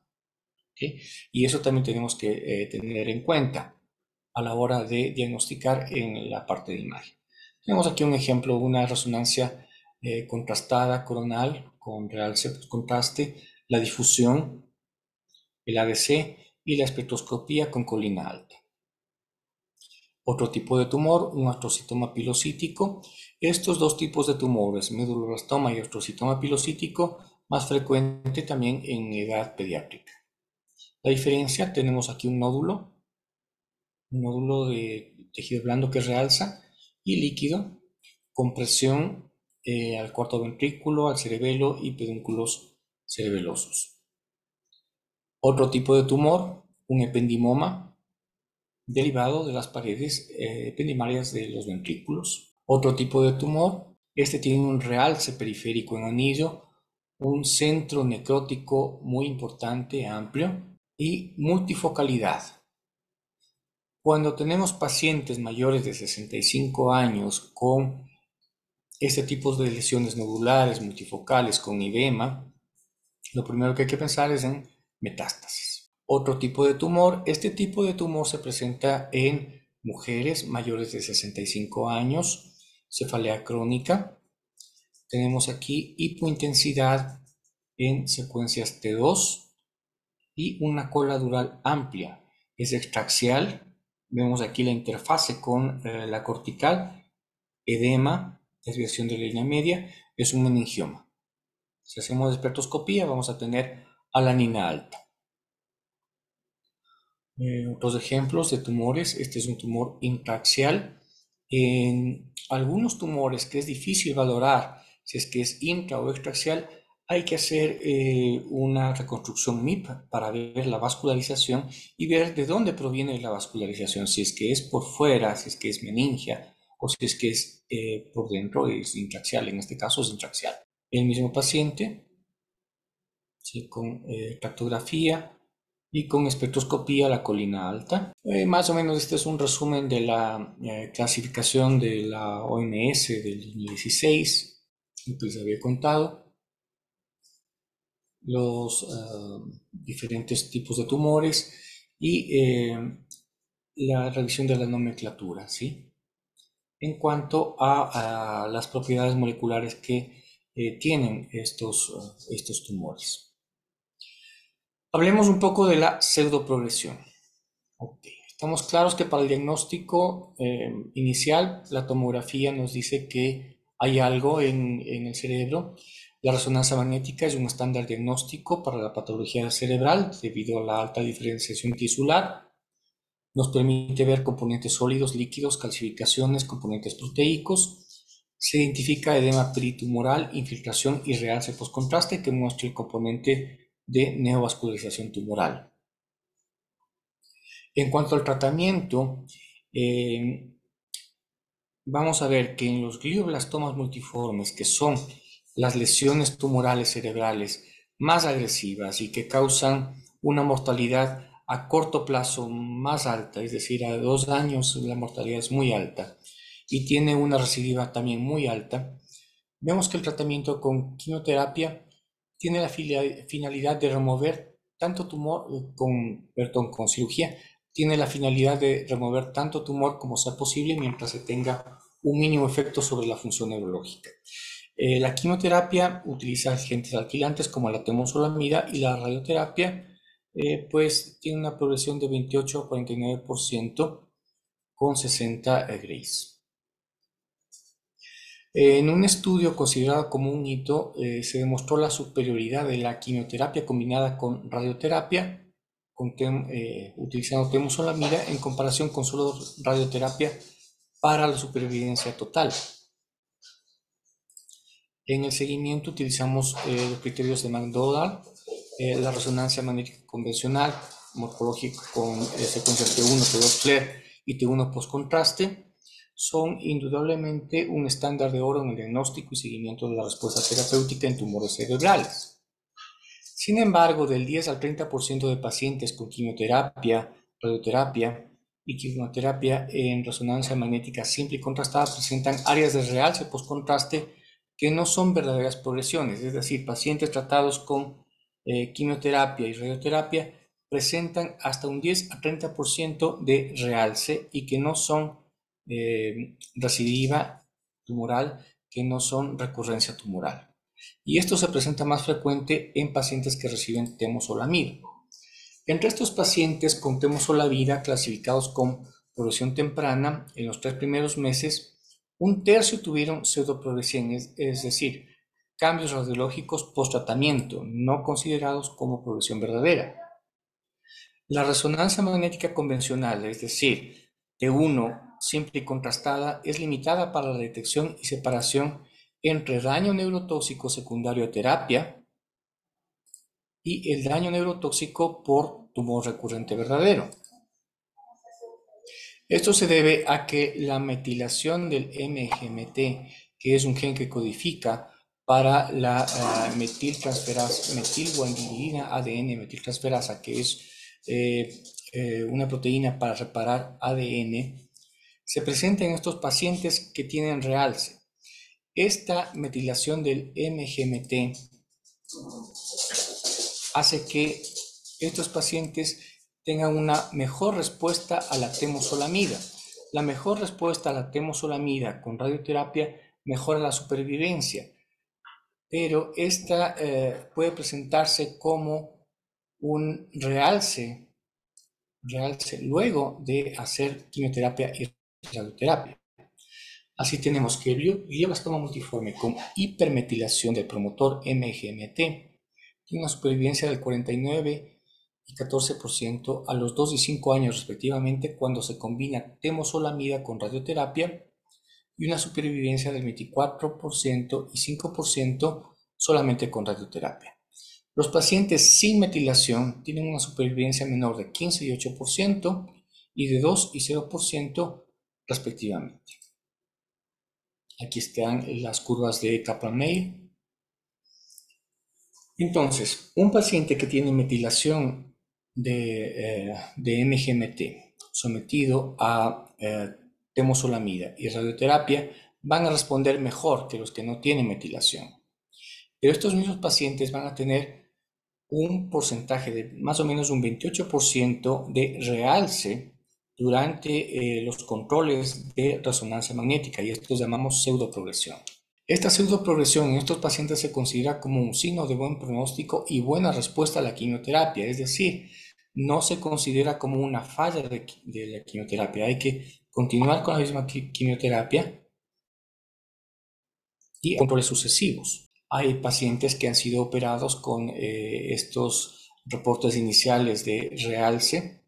Y eso también tenemos que eh, tener en cuenta a la hora de diagnosticar en la parte de imagen. Tenemos aquí un ejemplo, una resonancia contrastada coronal con realce contraste, la difusión, el ADC y la espectroscopía con colina alta. Otro tipo de tumor, un astrocitoma pilocítico. Estos dos tipos de tumores, meduloblastoma y astrocitoma pilocítico, más frecuente también en edad pediátrica. La diferencia, tenemos aquí un nódulo, un nódulo de tejido blando que realza y líquido, con presión eh, al cuarto ventrículo, al cerebelo y pedúnculos cerebelosos. Otro tipo de tumor, un ependimoma, derivado de las paredes eh, ependimarias de los ventrículos. Otro tipo de tumor, este tiene un realce periférico en anillo, un centro necrótico muy importante, amplio y multifocalidad. Cuando tenemos pacientes mayores de 65 años con este tipo de lesiones nodulares multifocales con edema, lo primero que hay que pensar es en metástasis. Otro tipo de tumor, este tipo de tumor se presenta en mujeres mayores de 65 años, cefalea crónica. Tenemos aquí hipointensidad en secuencias T2 y una cola dural amplia. Es extraxial. Vemos aquí la interfase con eh, la cortical, edema, desviación de la línea media, es un meningioma. Si hacemos espertoscopía vamos a tener alanina alta. Eh, otros ejemplos de tumores, este es un tumor intraxial. En algunos tumores que es difícil valorar si es que es intra o extraxial, hay que hacer eh, una reconstrucción MIP para ver la vascularización y ver de dónde proviene la vascularización, si es que es por fuera, si es que es meningia o si es que es eh, por dentro, es intraxial, en este caso es intraxial. El mismo paciente, con tractografía, y con espectroscopía la colina alta. Eh, más o menos este es un resumen de la eh, clasificación de la OMS del 2016, que les había contado. Los eh, diferentes tipos de tumores y la revisión de la nomenclatura, ¿sí? En cuanto a, las propiedades moleculares que tienen estos, estos tumores. Hablemos un poco de la pseudoprogresión. Estamos claros que para el diagnóstico eh, inicial, la tomografía nos dice que hay algo en, en, el cerebro. La resonancia magnética es un estándar diagnóstico para la patología cerebral debido a la alta diferenciación tisular. Nos permite ver componentes sólidos, líquidos, calcificaciones, componentes proteicos. Se identifica edema peritumoral, infiltración y realce postcontraste que muestra el componente de neovascularización tumoral. En cuanto al tratamiento, eh, vamos a ver que en los glioblastomas multiformes, que son las lesiones tumorales cerebrales más agresivas y que causan una mortalidad a corto plazo más alta, es decir, a dos años la mortalidad es muy alta y tiene una recidiva también muy alta, vemos que el tratamiento con quimioterapia tiene la finalidad de remover tanto tumor, eh, con, perdón, con cirugía, tiene la finalidad de remover tanto tumor como sea posible mientras se tenga un mínimo efecto sobre la función neurológica. Eh, la quimioterapia utiliza agentes alquilantes como la temosolamida y la radioterapia, eh, pues tiene una progresión de 28 a 49% con 60 Grays. En un estudio considerado como un hito, eh, se demostró la superioridad de la quimioterapia combinada con radioterapia, eh, utilizando temosolamida en comparación con solo radioterapia para la supervivencia total. En el seguimiento utilizamos eh, los criterios de McDonald, la resonancia magnética convencional, morfológica con secuencias T1, T2 FLAIR y T1 post-contraste, son indudablemente un estándar de oro en el diagnóstico y seguimiento de la respuesta terapéutica en tumores cerebrales. Sin embargo, del 10 al 30% de pacientes con quimioterapia, radioterapia y quimioterapia en resonancia magnética simple y contrastada presentan áreas de realce postcontraste que no son verdaderas progresiones, es decir, pacientes tratados con eh, quimioterapia y radioterapia presentan hasta un 10 a 30% de realce y que no son eh, recidiva tumoral que no son recurrencia tumoral. Y esto se presenta más frecuente en pacientes que reciben temozolomida. Entre estos pacientes con temozolomida clasificados con progresión temprana en los tres primeros meses, un tercio tuvieron pseudoprogresión, es, es decir, cambios radiológicos post-tratamiento, no considerados como progresión verdadera. La resonancia magnética convencional, es decir, T1 simple y contrastada es limitada para la detección y separación entre daño neurotóxico secundario a terapia y el daño neurotóxico por tumor recurrente verdadero. Esto se debe a que la metilación del MGMT, que es un gen que codifica para la uh, metiltransferasa, ADN metiltransferasa, que es eh, eh, una proteína para reparar ADN, se presenta en estos pacientes que tienen realce. Esta metilación del MGMT hace que estos pacientes tengan una mejor respuesta a la temosolamida. la mejor respuesta a la temosolamida con radioterapia mejora la supervivencia, pero esta eh, puede presentarse como un realce, realce luego de hacer quimioterapia y radioterapia. Así tenemos que el glioblastoma multiforme con hipermetilación del promotor MGMT tiene una supervivencia del 49 y 14% a los 2 y 5 años respectivamente cuando se combina temosolamida con radioterapia y una supervivencia del 24% y 5% solamente con radioterapia. Los pacientes sin metilación tienen una supervivencia menor de 15 y 8% y de 2 y 0% respectivamente. Aquí están las curvas de Kaplan-Meier. Entonces, un paciente que tiene metilación de, eh, MGMT sometido a eh, temosolamida y radioterapia van a responder mejor que los que no tienen metilación. Pero estos mismos pacientes van a tener un porcentaje de más o menos un 28% de realce durante eh, los controles de resonancia magnética y esto llamamos pseudoprogresión. Esta pseudoprogresión en estos pacientes se considera como un signo de buen pronóstico y buena respuesta a la quimioterapia, es decir, no se considera como una falla de, de la quimioterapia. Hay que continuar con la misma quimioterapia y controles sucesivos. Hay pacientes que han sido operados con eh, estos reportes iniciales de realce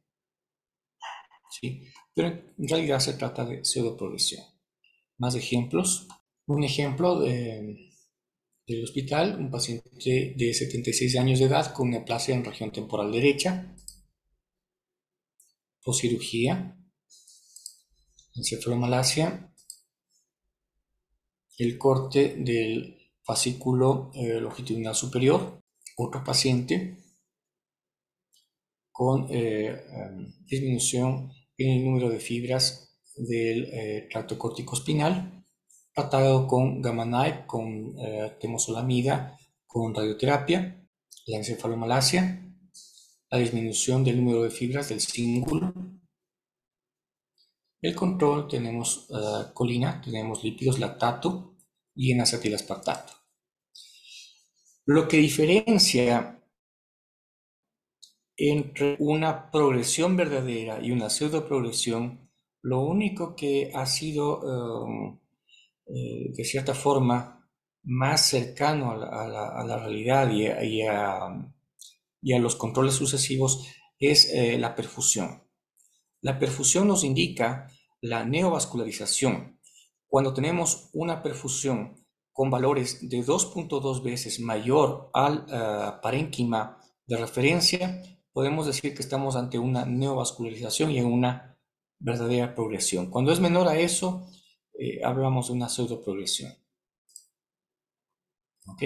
pero en realidad se trata de pseudoprogresión. Más ejemplos. Un ejemplo del hospital, un paciente de 76 años de edad con neoplasia en región temporal derecha, cirugía, encefalomalacia, el corte del fascículo eh, longitudinal superior, otro paciente con eh, em, disminución el número de fibras del eh, tracto córtico espinal, tratado con gamma con eh, temosolamida, con radioterapia, la encefalomalacia, la disminución del número de fibras del cíngulo. El control tenemos eh, colina, tenemos lípidos lactato y en acetilaspartato. Lo que diferencia entre una progresión verdadera y una pseudo progresión, lo único que ha sido um, eh, de cierta forma más cercano a la, realidad y a, los controles sucesivos es eh, la perfusión. La perfusión nos indica la neovascularización. Cuando tenemos una perfusión con valores de 2.2 veces mayor al uh, parénquima de referencia, podemos decir que estamos ante una neovascularización y en una verdadera progresión. Cuando es menor a eso, eh, hablamos de una pseudoprogresión. ¿Ok?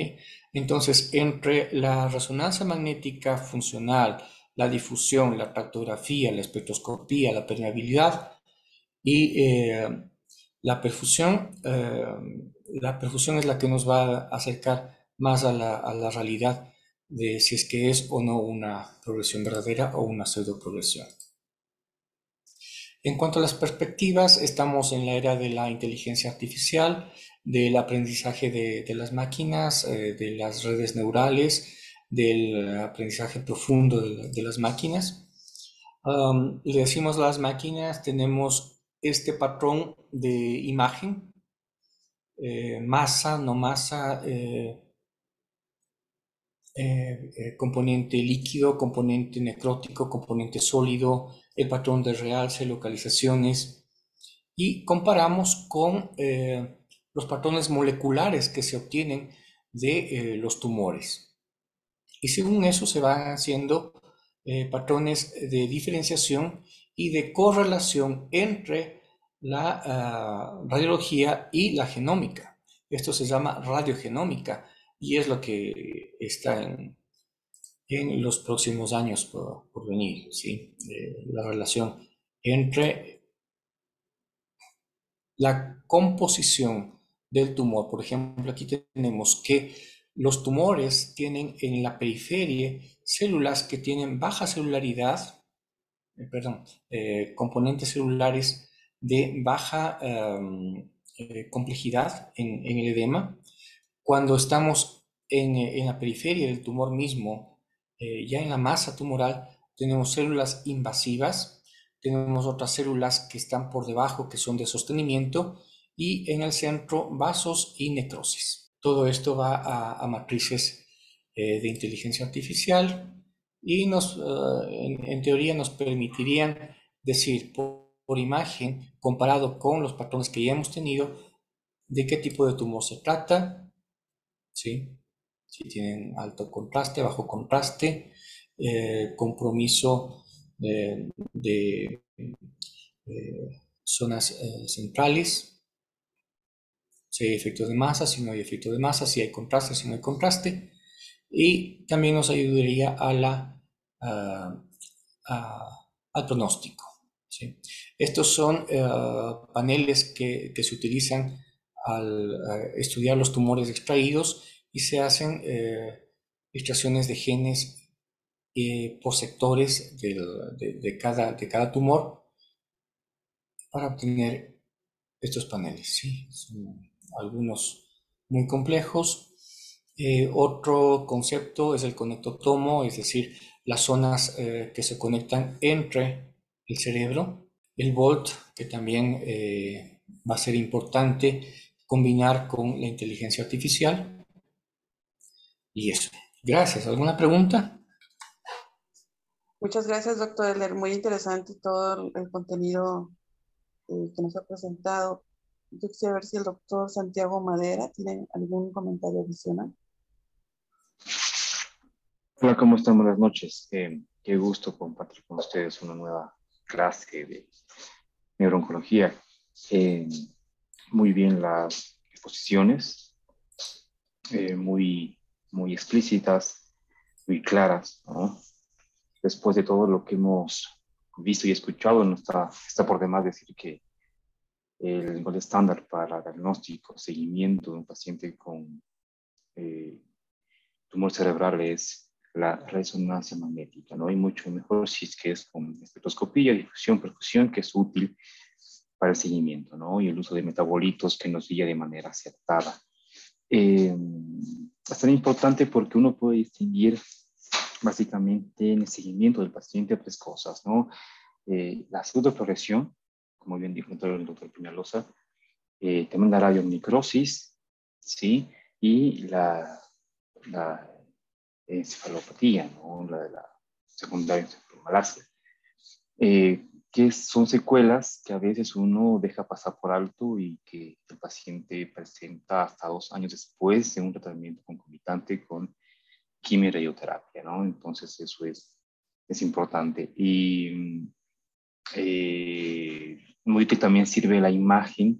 Entonces, entre la resonancia magnética funcional, la difusión, la tractografía, la espectroscopía, la permeabilidad y eh, la perfusión, eh, la perfusión es la que nos va a acercar más a la, a la realidad de si es que es o no una progresión verdadera o una pseudo progresión. En cuanto a las perspectivas, estamos en la era de la inteligencia artificial, del aprendizaje de, las máquinas, eh, de las redes neurales, del aprendizaje profundo de, las máquinas. le decimos las máquinas, tenemos este patrón de imagen, eh, masa, no masa, eh, eh, componente líquido, componente necrótico, componente sólido, el patrón de realce, localizaciones, y comparamos con los patrones moleculares que se obtienen de los tumores. Y según eso se van haciendo patrones de diferenciación y de correlación entre la ah, radiología y la genómica. Esto se llama radiogenómica y es lo que está en, en los próximos años por, venir, ¿sí? la relación entre la composición del tumor. Por ejemplo, aquí tenemos que los tumores tienen en la periferia células que tienen baja celularidad, eh, perdón, eh, componentes celulares de baja em, eh, complejidad en, el edema. Cuando estamos en, la periferia del tumor mismo, ya en la masa tumoral, tenemos células invasivas, tenemos otras células que están por debajo, que son de sostenimiento, y en el centro vasos y necrosis. Todo esto va a, matrices eh, de inteligencia artificial y nos, en, teoría nos permitirían decir por, imagen, comparado con los patrones que ya hemos tenido, de qué tipo de tumor se trata, ¿sí? si tienen alto contraste, bajo contraste, eh, compromiso de, eh, zonas eh, centrales, si hay efectos de masa, si no hay efecto de masa, si hay contraste, si no hay contraste, y también nos ayudaría a al pronóstico. ¿sí? Estos son paneles que, que se utilizan al estudiar los tumores extraídos y se hacen eh, extracciones de genes eh, por sectores de, cada, de cada tumor para obtener estos paneles. ¿sí? Son algunos muy complejos. Eh, otro concepto es el conectotomo, es decir, las zonas que se conectan entre el cerebro. El VOLT, que también va a ser importante combinar con la inteligencia artificial. Y eso. Gracias. ¿Alguna pregunta? Muchas gracias, doctor Eller. Muy interesante todo el contenido eh, que nos ha presentado. Yo quisiera ver si el doctor Santiago Madera tiene algún comentario adicional. Hola, ¿cómo están? Buenas noches. Eh, qué gusto compartir con ustedes una nueva clase de neurooncología. Eh, muy bien las exposiciones, eh, muy, muy explícitas, muy claras. Después de todo lo que hemos visto y escuchado, no está, está por demás decir que el nivel estándar para diagnóstico, seguimiento de un paciente con eh, tumor cerebral es la resonancia magnética, ¿no? hay mucho mejor si es que es con espectroscopía, difusión, perfusión, que es útil para el seguimiento, ¿no? Y el uso de metabolitos que nos guía de manera acertada. Eh, es tan importante porque uno puede distinguir básicamente en el seguimiento del paciente tres cosas, ¿no? Eh, la pseudofloresión, como bien dijo el doctor Piñalosa, eh, también la radiomicrosis, ¿sí? Y la, la encefalopatía, ¿no? La la secundaria encefalomalacia. Eh, que son secuelas que a veces uno deja pasar por alto y que el paciente presenta hasta dos años después de un tratamiento concomitante con quimio-radioterapia, ¿no? Entonces eso es, es importante. Y eh, muy útil también sirve la imagen,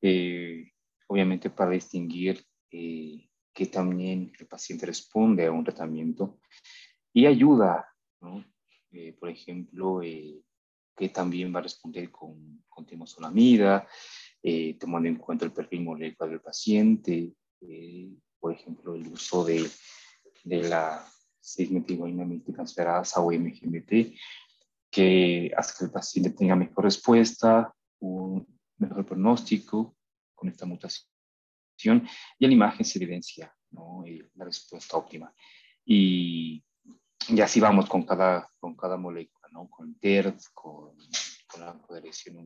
eh, obviamente para distinguir eh, que también el paciente responde a un tratamiento y ayuda, ¿no? Eh, por ejemplo, que también va a responder con, con temozolomida, eh, tomando en cuenta el perfil molecular del paciente, eh, por ejemplo, el uso de, de la 6-metilguanina transferasa o MGMT, que hace que el paciente tenga mejor respuesta, un mejor pronóstico con esta mutación, y en la imagen se evidencia ¿no? La respuesta óptima. Y, y así vamos con cada, con cada molécula. Con TERT, con, con la coderección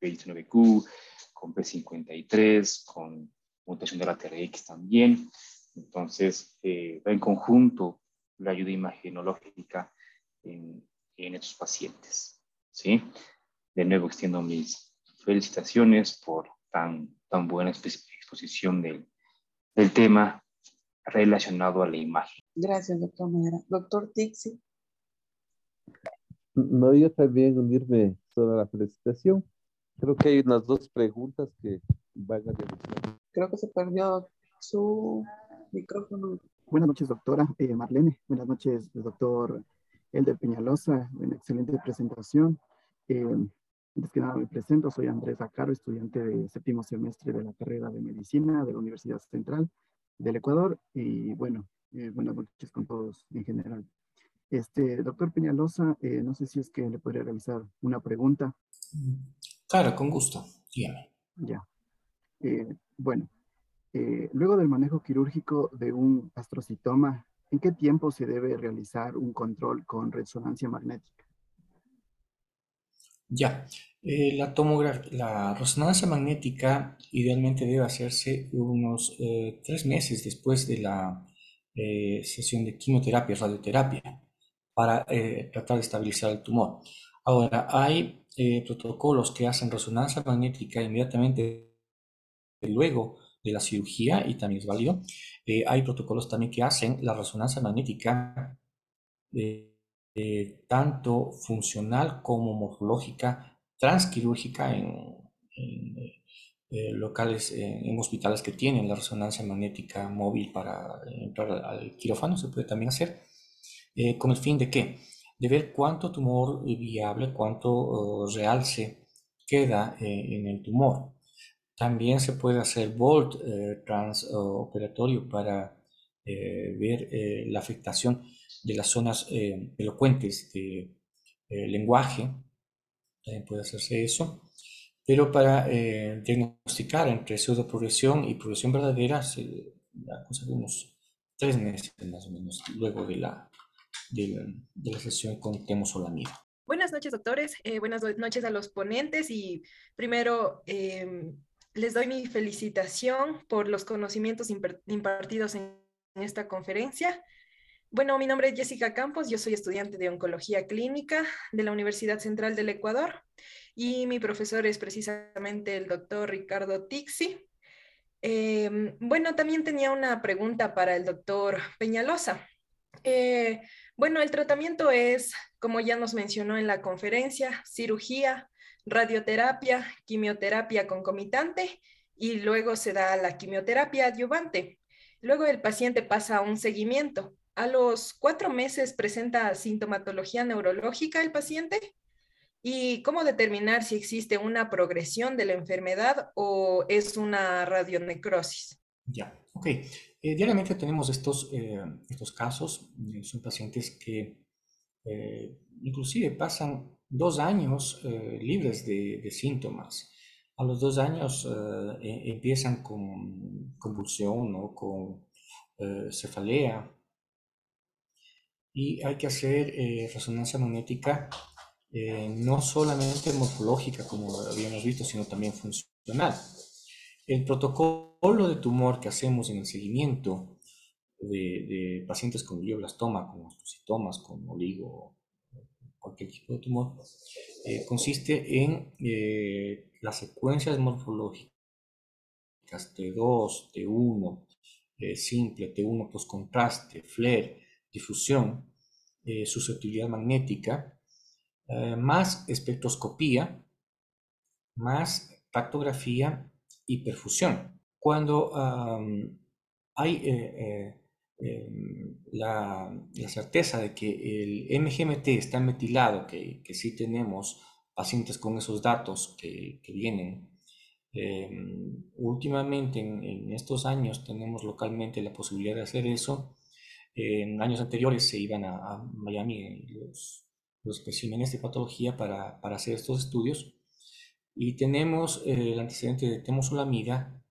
129Q, con P53, con mutación de la TRX también. Entonces, eh, en conjunto la ayuda imagenológica en, en estos pacientes. ¿sí? De nuevo, extiendo mis felicitaciones por tan, tan buena exposición del, del tema relacionado a la imagen. Gracias, doctor Madera. Doctor Tixi. No, yo también unirme sobre la felicitación. Creo que hay unas dos preguntas que van a realizar. Creo que se perdió su micrófono. Buenas noches, doctora eh, Marlene. Buenas noches, doctor Elder Peñalosa. Una excelente presentación. Eh, antes que nada me presento, soy Andrés Acaro, estudiante de séptimo semestre de la carrera de Medicina de la Universidad Central del Ecuador. Y bueno, eh, buenas noches con todos en general. Este, doctor Peñalosa, eh, no sé si es que le podría realizar una pregunta. Claro, con gusto. Dígame. Ya. Eh, bueno, eh, luego del manejo quirúrgico de un astrocitoma, ¿en qué tiempo se debe realizar un control con resonancia magnética? Ya, eh, la, la resonancia magnética idealmente debe hacerse unos tres meses después de la sesión de quimioterapia, radioterapia, para tratar de estabilizar el tumor. Ahora, hay protocolos que hacen resonancia magnética inmediatamente luego de la cirugía y también es válido. Eh, hay protocolos también que hacen la resonancia magnética eh, eh, tanto funcional como morfológica transquirúrgica en, locales, en hospitales que tienen la resonancia magnética móvil para entrar al quirófano, se puede también hacer, con el fin de qué? De ver cuánto tumor viable, cuánto oh, realce queda en el tumor. También se puede hacer volt eh, transoperatorio para eh, ver eh, la afectación de las zonas elocuentes de lenguaje. También puede hacerse eso. Pero para diagnosticar entre pseudoprogresión y progresión verdadera, se aconseja unos tres meses más o menos luego de la, de la, sesión con temosolamida. Buenas noches, doctores. buenas noches a los ponentes y primero em, les doy mi felicitación por los conocimientos impartidos en esta conferencia. Bueno, mi nombre es Jessica Campos, yo soy estudiante de Oncología Clínica de la Universidad Central del Ecuador y mi profesor es precisamente el doctor Ricardo Tixi. Em, bueno, también tenía una pregunta para el doctor Peñalosa. Eh, bueno, el tratamiento es, como ya nos mencionó en la conferencia, cirugía, radioterapia, quimioterapia concomitante y luego se da la quimioterapia adyuvante. Luego el paciente pasa a un seguimiento. A los cuatro meses presenta sintomatología neurológica el paciente. ¿Y cómo determinar si existe una progresión de la enfermedad o es una radionecrosis? Ya, ok. Eh, diariamente tenemos estos, eh, estos casos. son pacientes que eh, inclusive pasan dos años eh, libres de, síntomas. A los dos años eh, e, empiezan con convulsión o con eh, cefalea. Y hay que hacer resonancia magnética no solamente morfológica, como habíamos visto, sino también funcional. El protocolo de tumor que hacemos en el seguimiento de, pacientes con glioblastoma, con osteocytomas, con oligo cualquier tipo de tumor, eh, consiste en eh, las secuencias morfológicas T2, T1, eh, simple, T1 contraste, FLAIR, difusión, susceptibilidad magnética, más espectroscopía, más tactografía y perfusión. Cuando hay Em, la, certeza de que el MGMT está metilado, que, que sí tenemos pacientes con esos datos que, que vienen. Em, últimamente, en, estos años, tenemos localmente la posibilidad de hacer eso. en años anteriores se iban a, Miami los, los especímenes de patología para, para, hacer estos estudios. Y tenemos el antecedente de temosolamida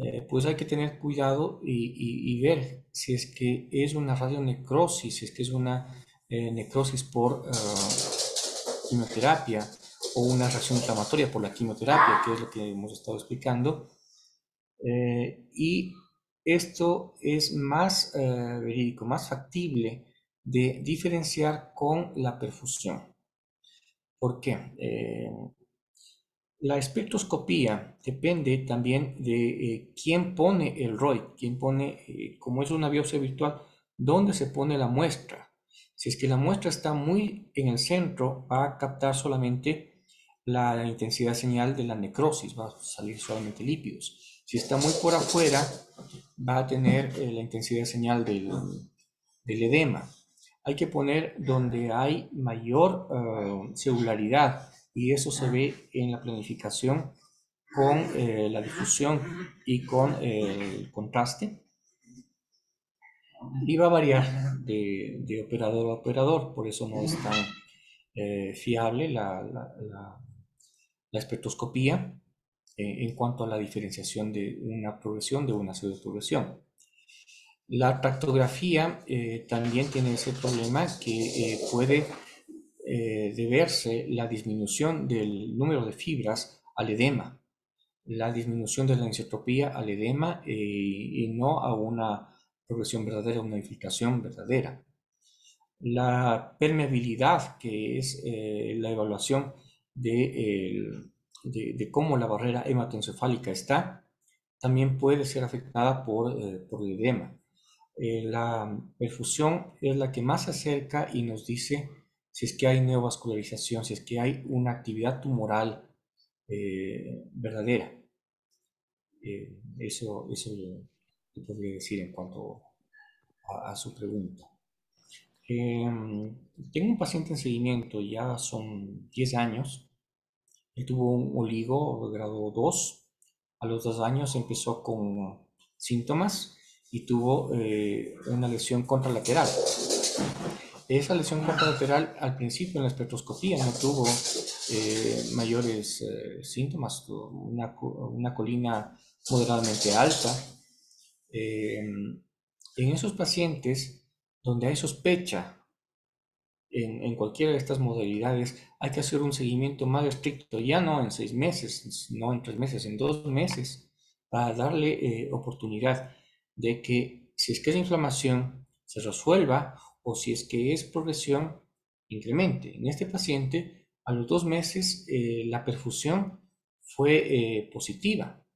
eh, pues hay que tener cuidado y, ver si es que es una radionecrosis, si es que es una eh, necrosis por uh, quimioterapia o una reacción inflamatoria por la quimioterapia, que es lo que hemos estado explicando. Eh, y esto es más verídico, más factible de diferenciar con la perfusión. ¿Por qué? La espectroscopía depende también de eh, quién pone el ROI, quién pone, eh, como es una biopsia virtual, dónde se pone la muestra. Si es que la muestra está muy en el centro, va a captar solamente la intensidad señal de la necrosis, va a salir solamente lípidos. Si está muy por afuera, va a tener eh, la intensidad señal del, del, edema. Hay que poner donde hay mayor celularidad y eso se ve en la planificación con eh, la difusión y con eh, el contraste. Y va a variar de, operador a operador, por eso no es tan eh, fiable la, la, la espectroscopía en cuanto a la diferenciación de una progresión de una pseudoprogresión. La tractografía también tiene ese problema que puede deberse la disminución del número de fibras al edema la disminución de la anisotropía al edema eh, y no a una progresión verdadera, una infiltración verdadera. La permeabilidad, que es eh, la evaluación de, de, cómo la barrera hematoencefálica está, también puede ser afectada por, eh, por el edema. la perfusión es la que más se acerca y nos dice si es que hay neovascularización, si es que hay una actividad tumoral verdadera. Eh, eso, eso podría decir en cuanto a, su pregunta. Em, tengo un paciente en seguimiento, ya son 10 años. Él tuvo un oligo grado 2. A los dos años empezó con síntomas y tuvo eh, una lesión contralateral. Esa lesión contralateral al principio en la espectroscopía no tuvo eh, mayores síntomas, una, una colina moderadamente alta. Eh, en esos pacientes donde hay sospecha en, cualquiera de estas modalidades, hay que hacer un seguimiento más estricto, ya no en seis meses, no en tres meses, en dos meses, para darle eh, oportunidad de que si es que es inflamación, se resuelva o si es que es progresión, incremente. En este paciente, a los dos meses, eh, la perfusión fue positiva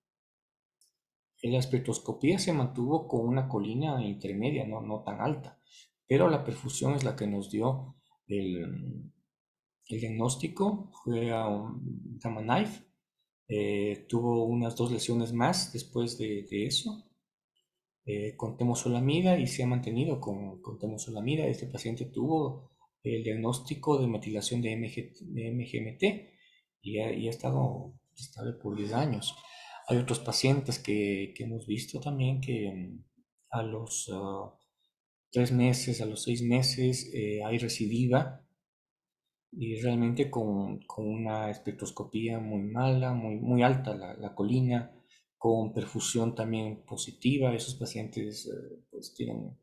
la espectroscopía se mantuvo con una colina intermedia, no, tan alta, pero la perfusión es la que nos dio el, el diagnóstico, fue a un gamma knife, eh, tuvo unas dos lesiones más después de, eso, eh, con temosolamida y se ha mantenido con, con temosolamida. Este paciente tuvo el diagnóstico de metilación de, MGMT y ha, y ha estado estable por 10 años. Hay otros pacientes que, hemos visto también que mm, a los ah, tres meses, a los seis meses eh, hay recidiva y realmente con, una espectroscopía muy mala, muy, muy alta la, colina, con perfusión también positiva. Esos pacientes eh, pues tienen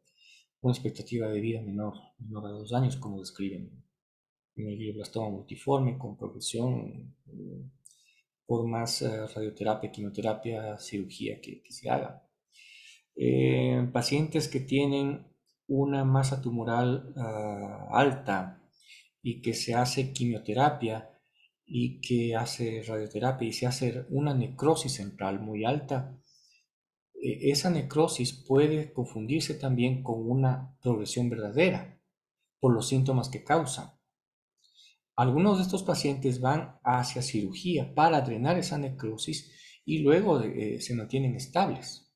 una expectativa de vida menor, menor a dos años, como describen en el glioblastoma multiforme, con progresión por más eh, radioterapia, quimioterapia, cirugía que, se haga. Eh, pacientes que tienen una masa tumoral ah, alta y que se hace quimioterapia y que hace radioterapia y se hace una necrosis central muy alta, e, esa necrosis puede confundirse también con una progresión verdadera por los síntomas que causa. Algunos de estos pacientes van hacia cirugía para drenar esa necrosis y luego eh, se mantienen estables.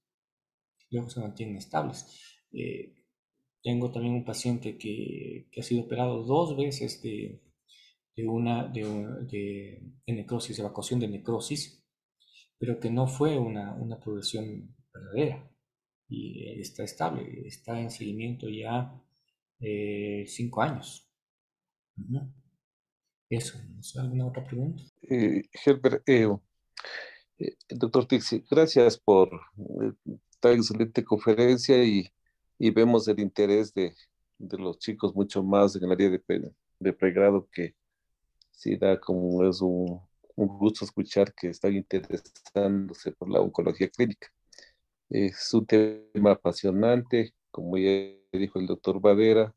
Luego se mantienen estables. Eh, tengo también un paciente que, ha sido operado dos veces de, una de, necrosis, evacuación de necrosis, pero que no fue una, progresión verdadera y eh, está estable, está en seguimiento ya cinco años. Eso, ¿alguna otra pregunta? Eh, Herbert, eh, eh, doctor Tixi, gracias por esta excelente conferencia y, vemos el interés de, los chicos mucho más en el área de, pregrado que sí da como es un, gusto escuchar que están interesándose por la oncología clínica. Es un tema apasionante, como ya dijo el doctor Badera,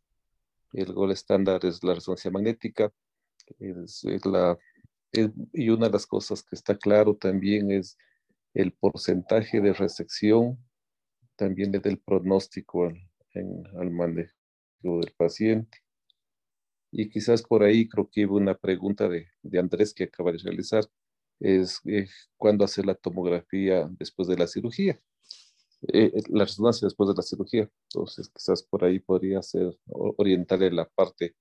el gol estándar es la resonancia magnética, es, la, y una de las cosas que está claro también es el porcentaje de resección, también desde el pronóstico en, al manejo del paciente. Y quizás por ahí creo que hubo una pregunta de, de Andrés que acaba de realizar, es eh, cuándo hacer la tomografía después de la cirugía, eh, la resonancia después de la cirugía. Entonces quizás por ahí podría ser orientarle la parte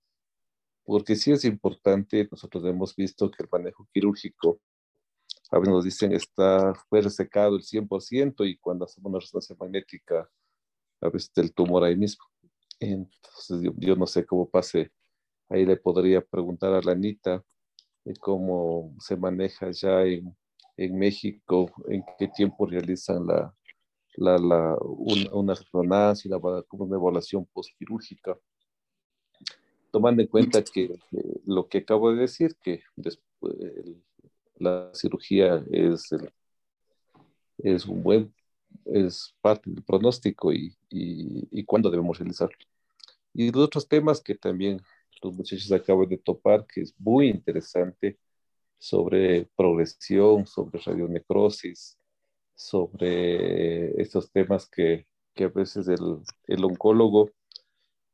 porque sí es importante, nosotros hemos visto que el manejo quirúrgico, a veces nos dicen está, fue resecado el 100% y cuando hacemos una resonancia magnética, a veces el tumor ahí mismo. Entonces yo, no sé cómo pase, ahí le podría preguntar a la Anita cómo se maneja ya en, en, México, en qué tiempo realizan la, la, la una resonancia, una, una evaluación postquirúrgica, tomando en cuenta que, lo que acabo de decir, que después, la cirugía es, es un buen, es parte del pronóstico y, y, y cuándo debemos realizarlo. Y los otros temas que también los muchachos acaban de topar, que es muy interesante, sobre progresión, sobre radionecrosis, sobre estos temas que, que a veces el, el oncólogo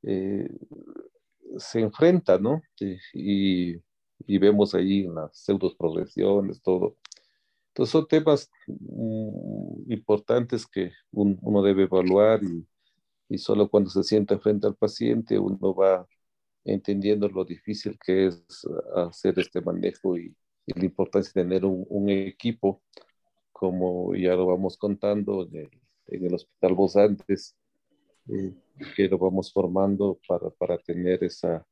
eh, se enfrenta, ¿no? Y, y, vemos ahí las pseudos progresiones, todo. Entonces son temas mm, importantes que uno debe evaluar y, y solo cuando se sienta frente al paciente uno va entendiendo lo difícil que es hacer este manejo y, la importancia de tener un, equipo, como ya lo vamos contando en el, Hospital Vos antes, eh, que lo vamos formando para, para tener esa,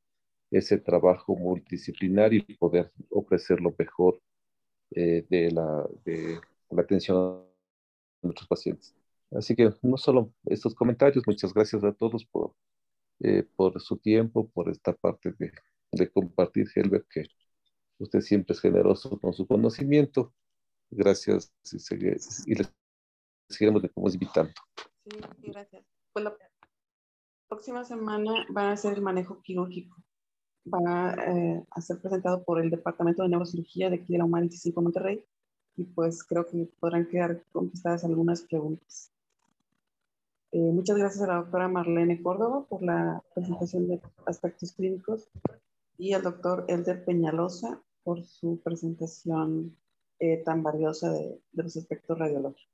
ese trabajo multidisciplinario y poder ofrecer lo mejor eh, de, la, de la atención a nuestros pacientes. Así que no solo estos comentarios, muchas gracias a todos por, eh, por su tiempo, por esta parte de, de compartir, Helbert, que usted siempre es generoso con su conocimiento. Gracias y, les seguiremos invitando. Sí, gracias. Pues la próxima semana va a ser el manejo quirúrgico. Va eh, a ser presentado por el Departamento de Neurocirugía de aquí de la UMA 25 Monterrey y pues creo que podrán quedar contestadas algunas preguntas. Eh, muchas gracias a la doctora Marlene Córdoba por la presentación de aspectos clínicos y al doctor Elder Peñalosa por su presentación eh, tan valiosa de, de los aspectos radiológicos.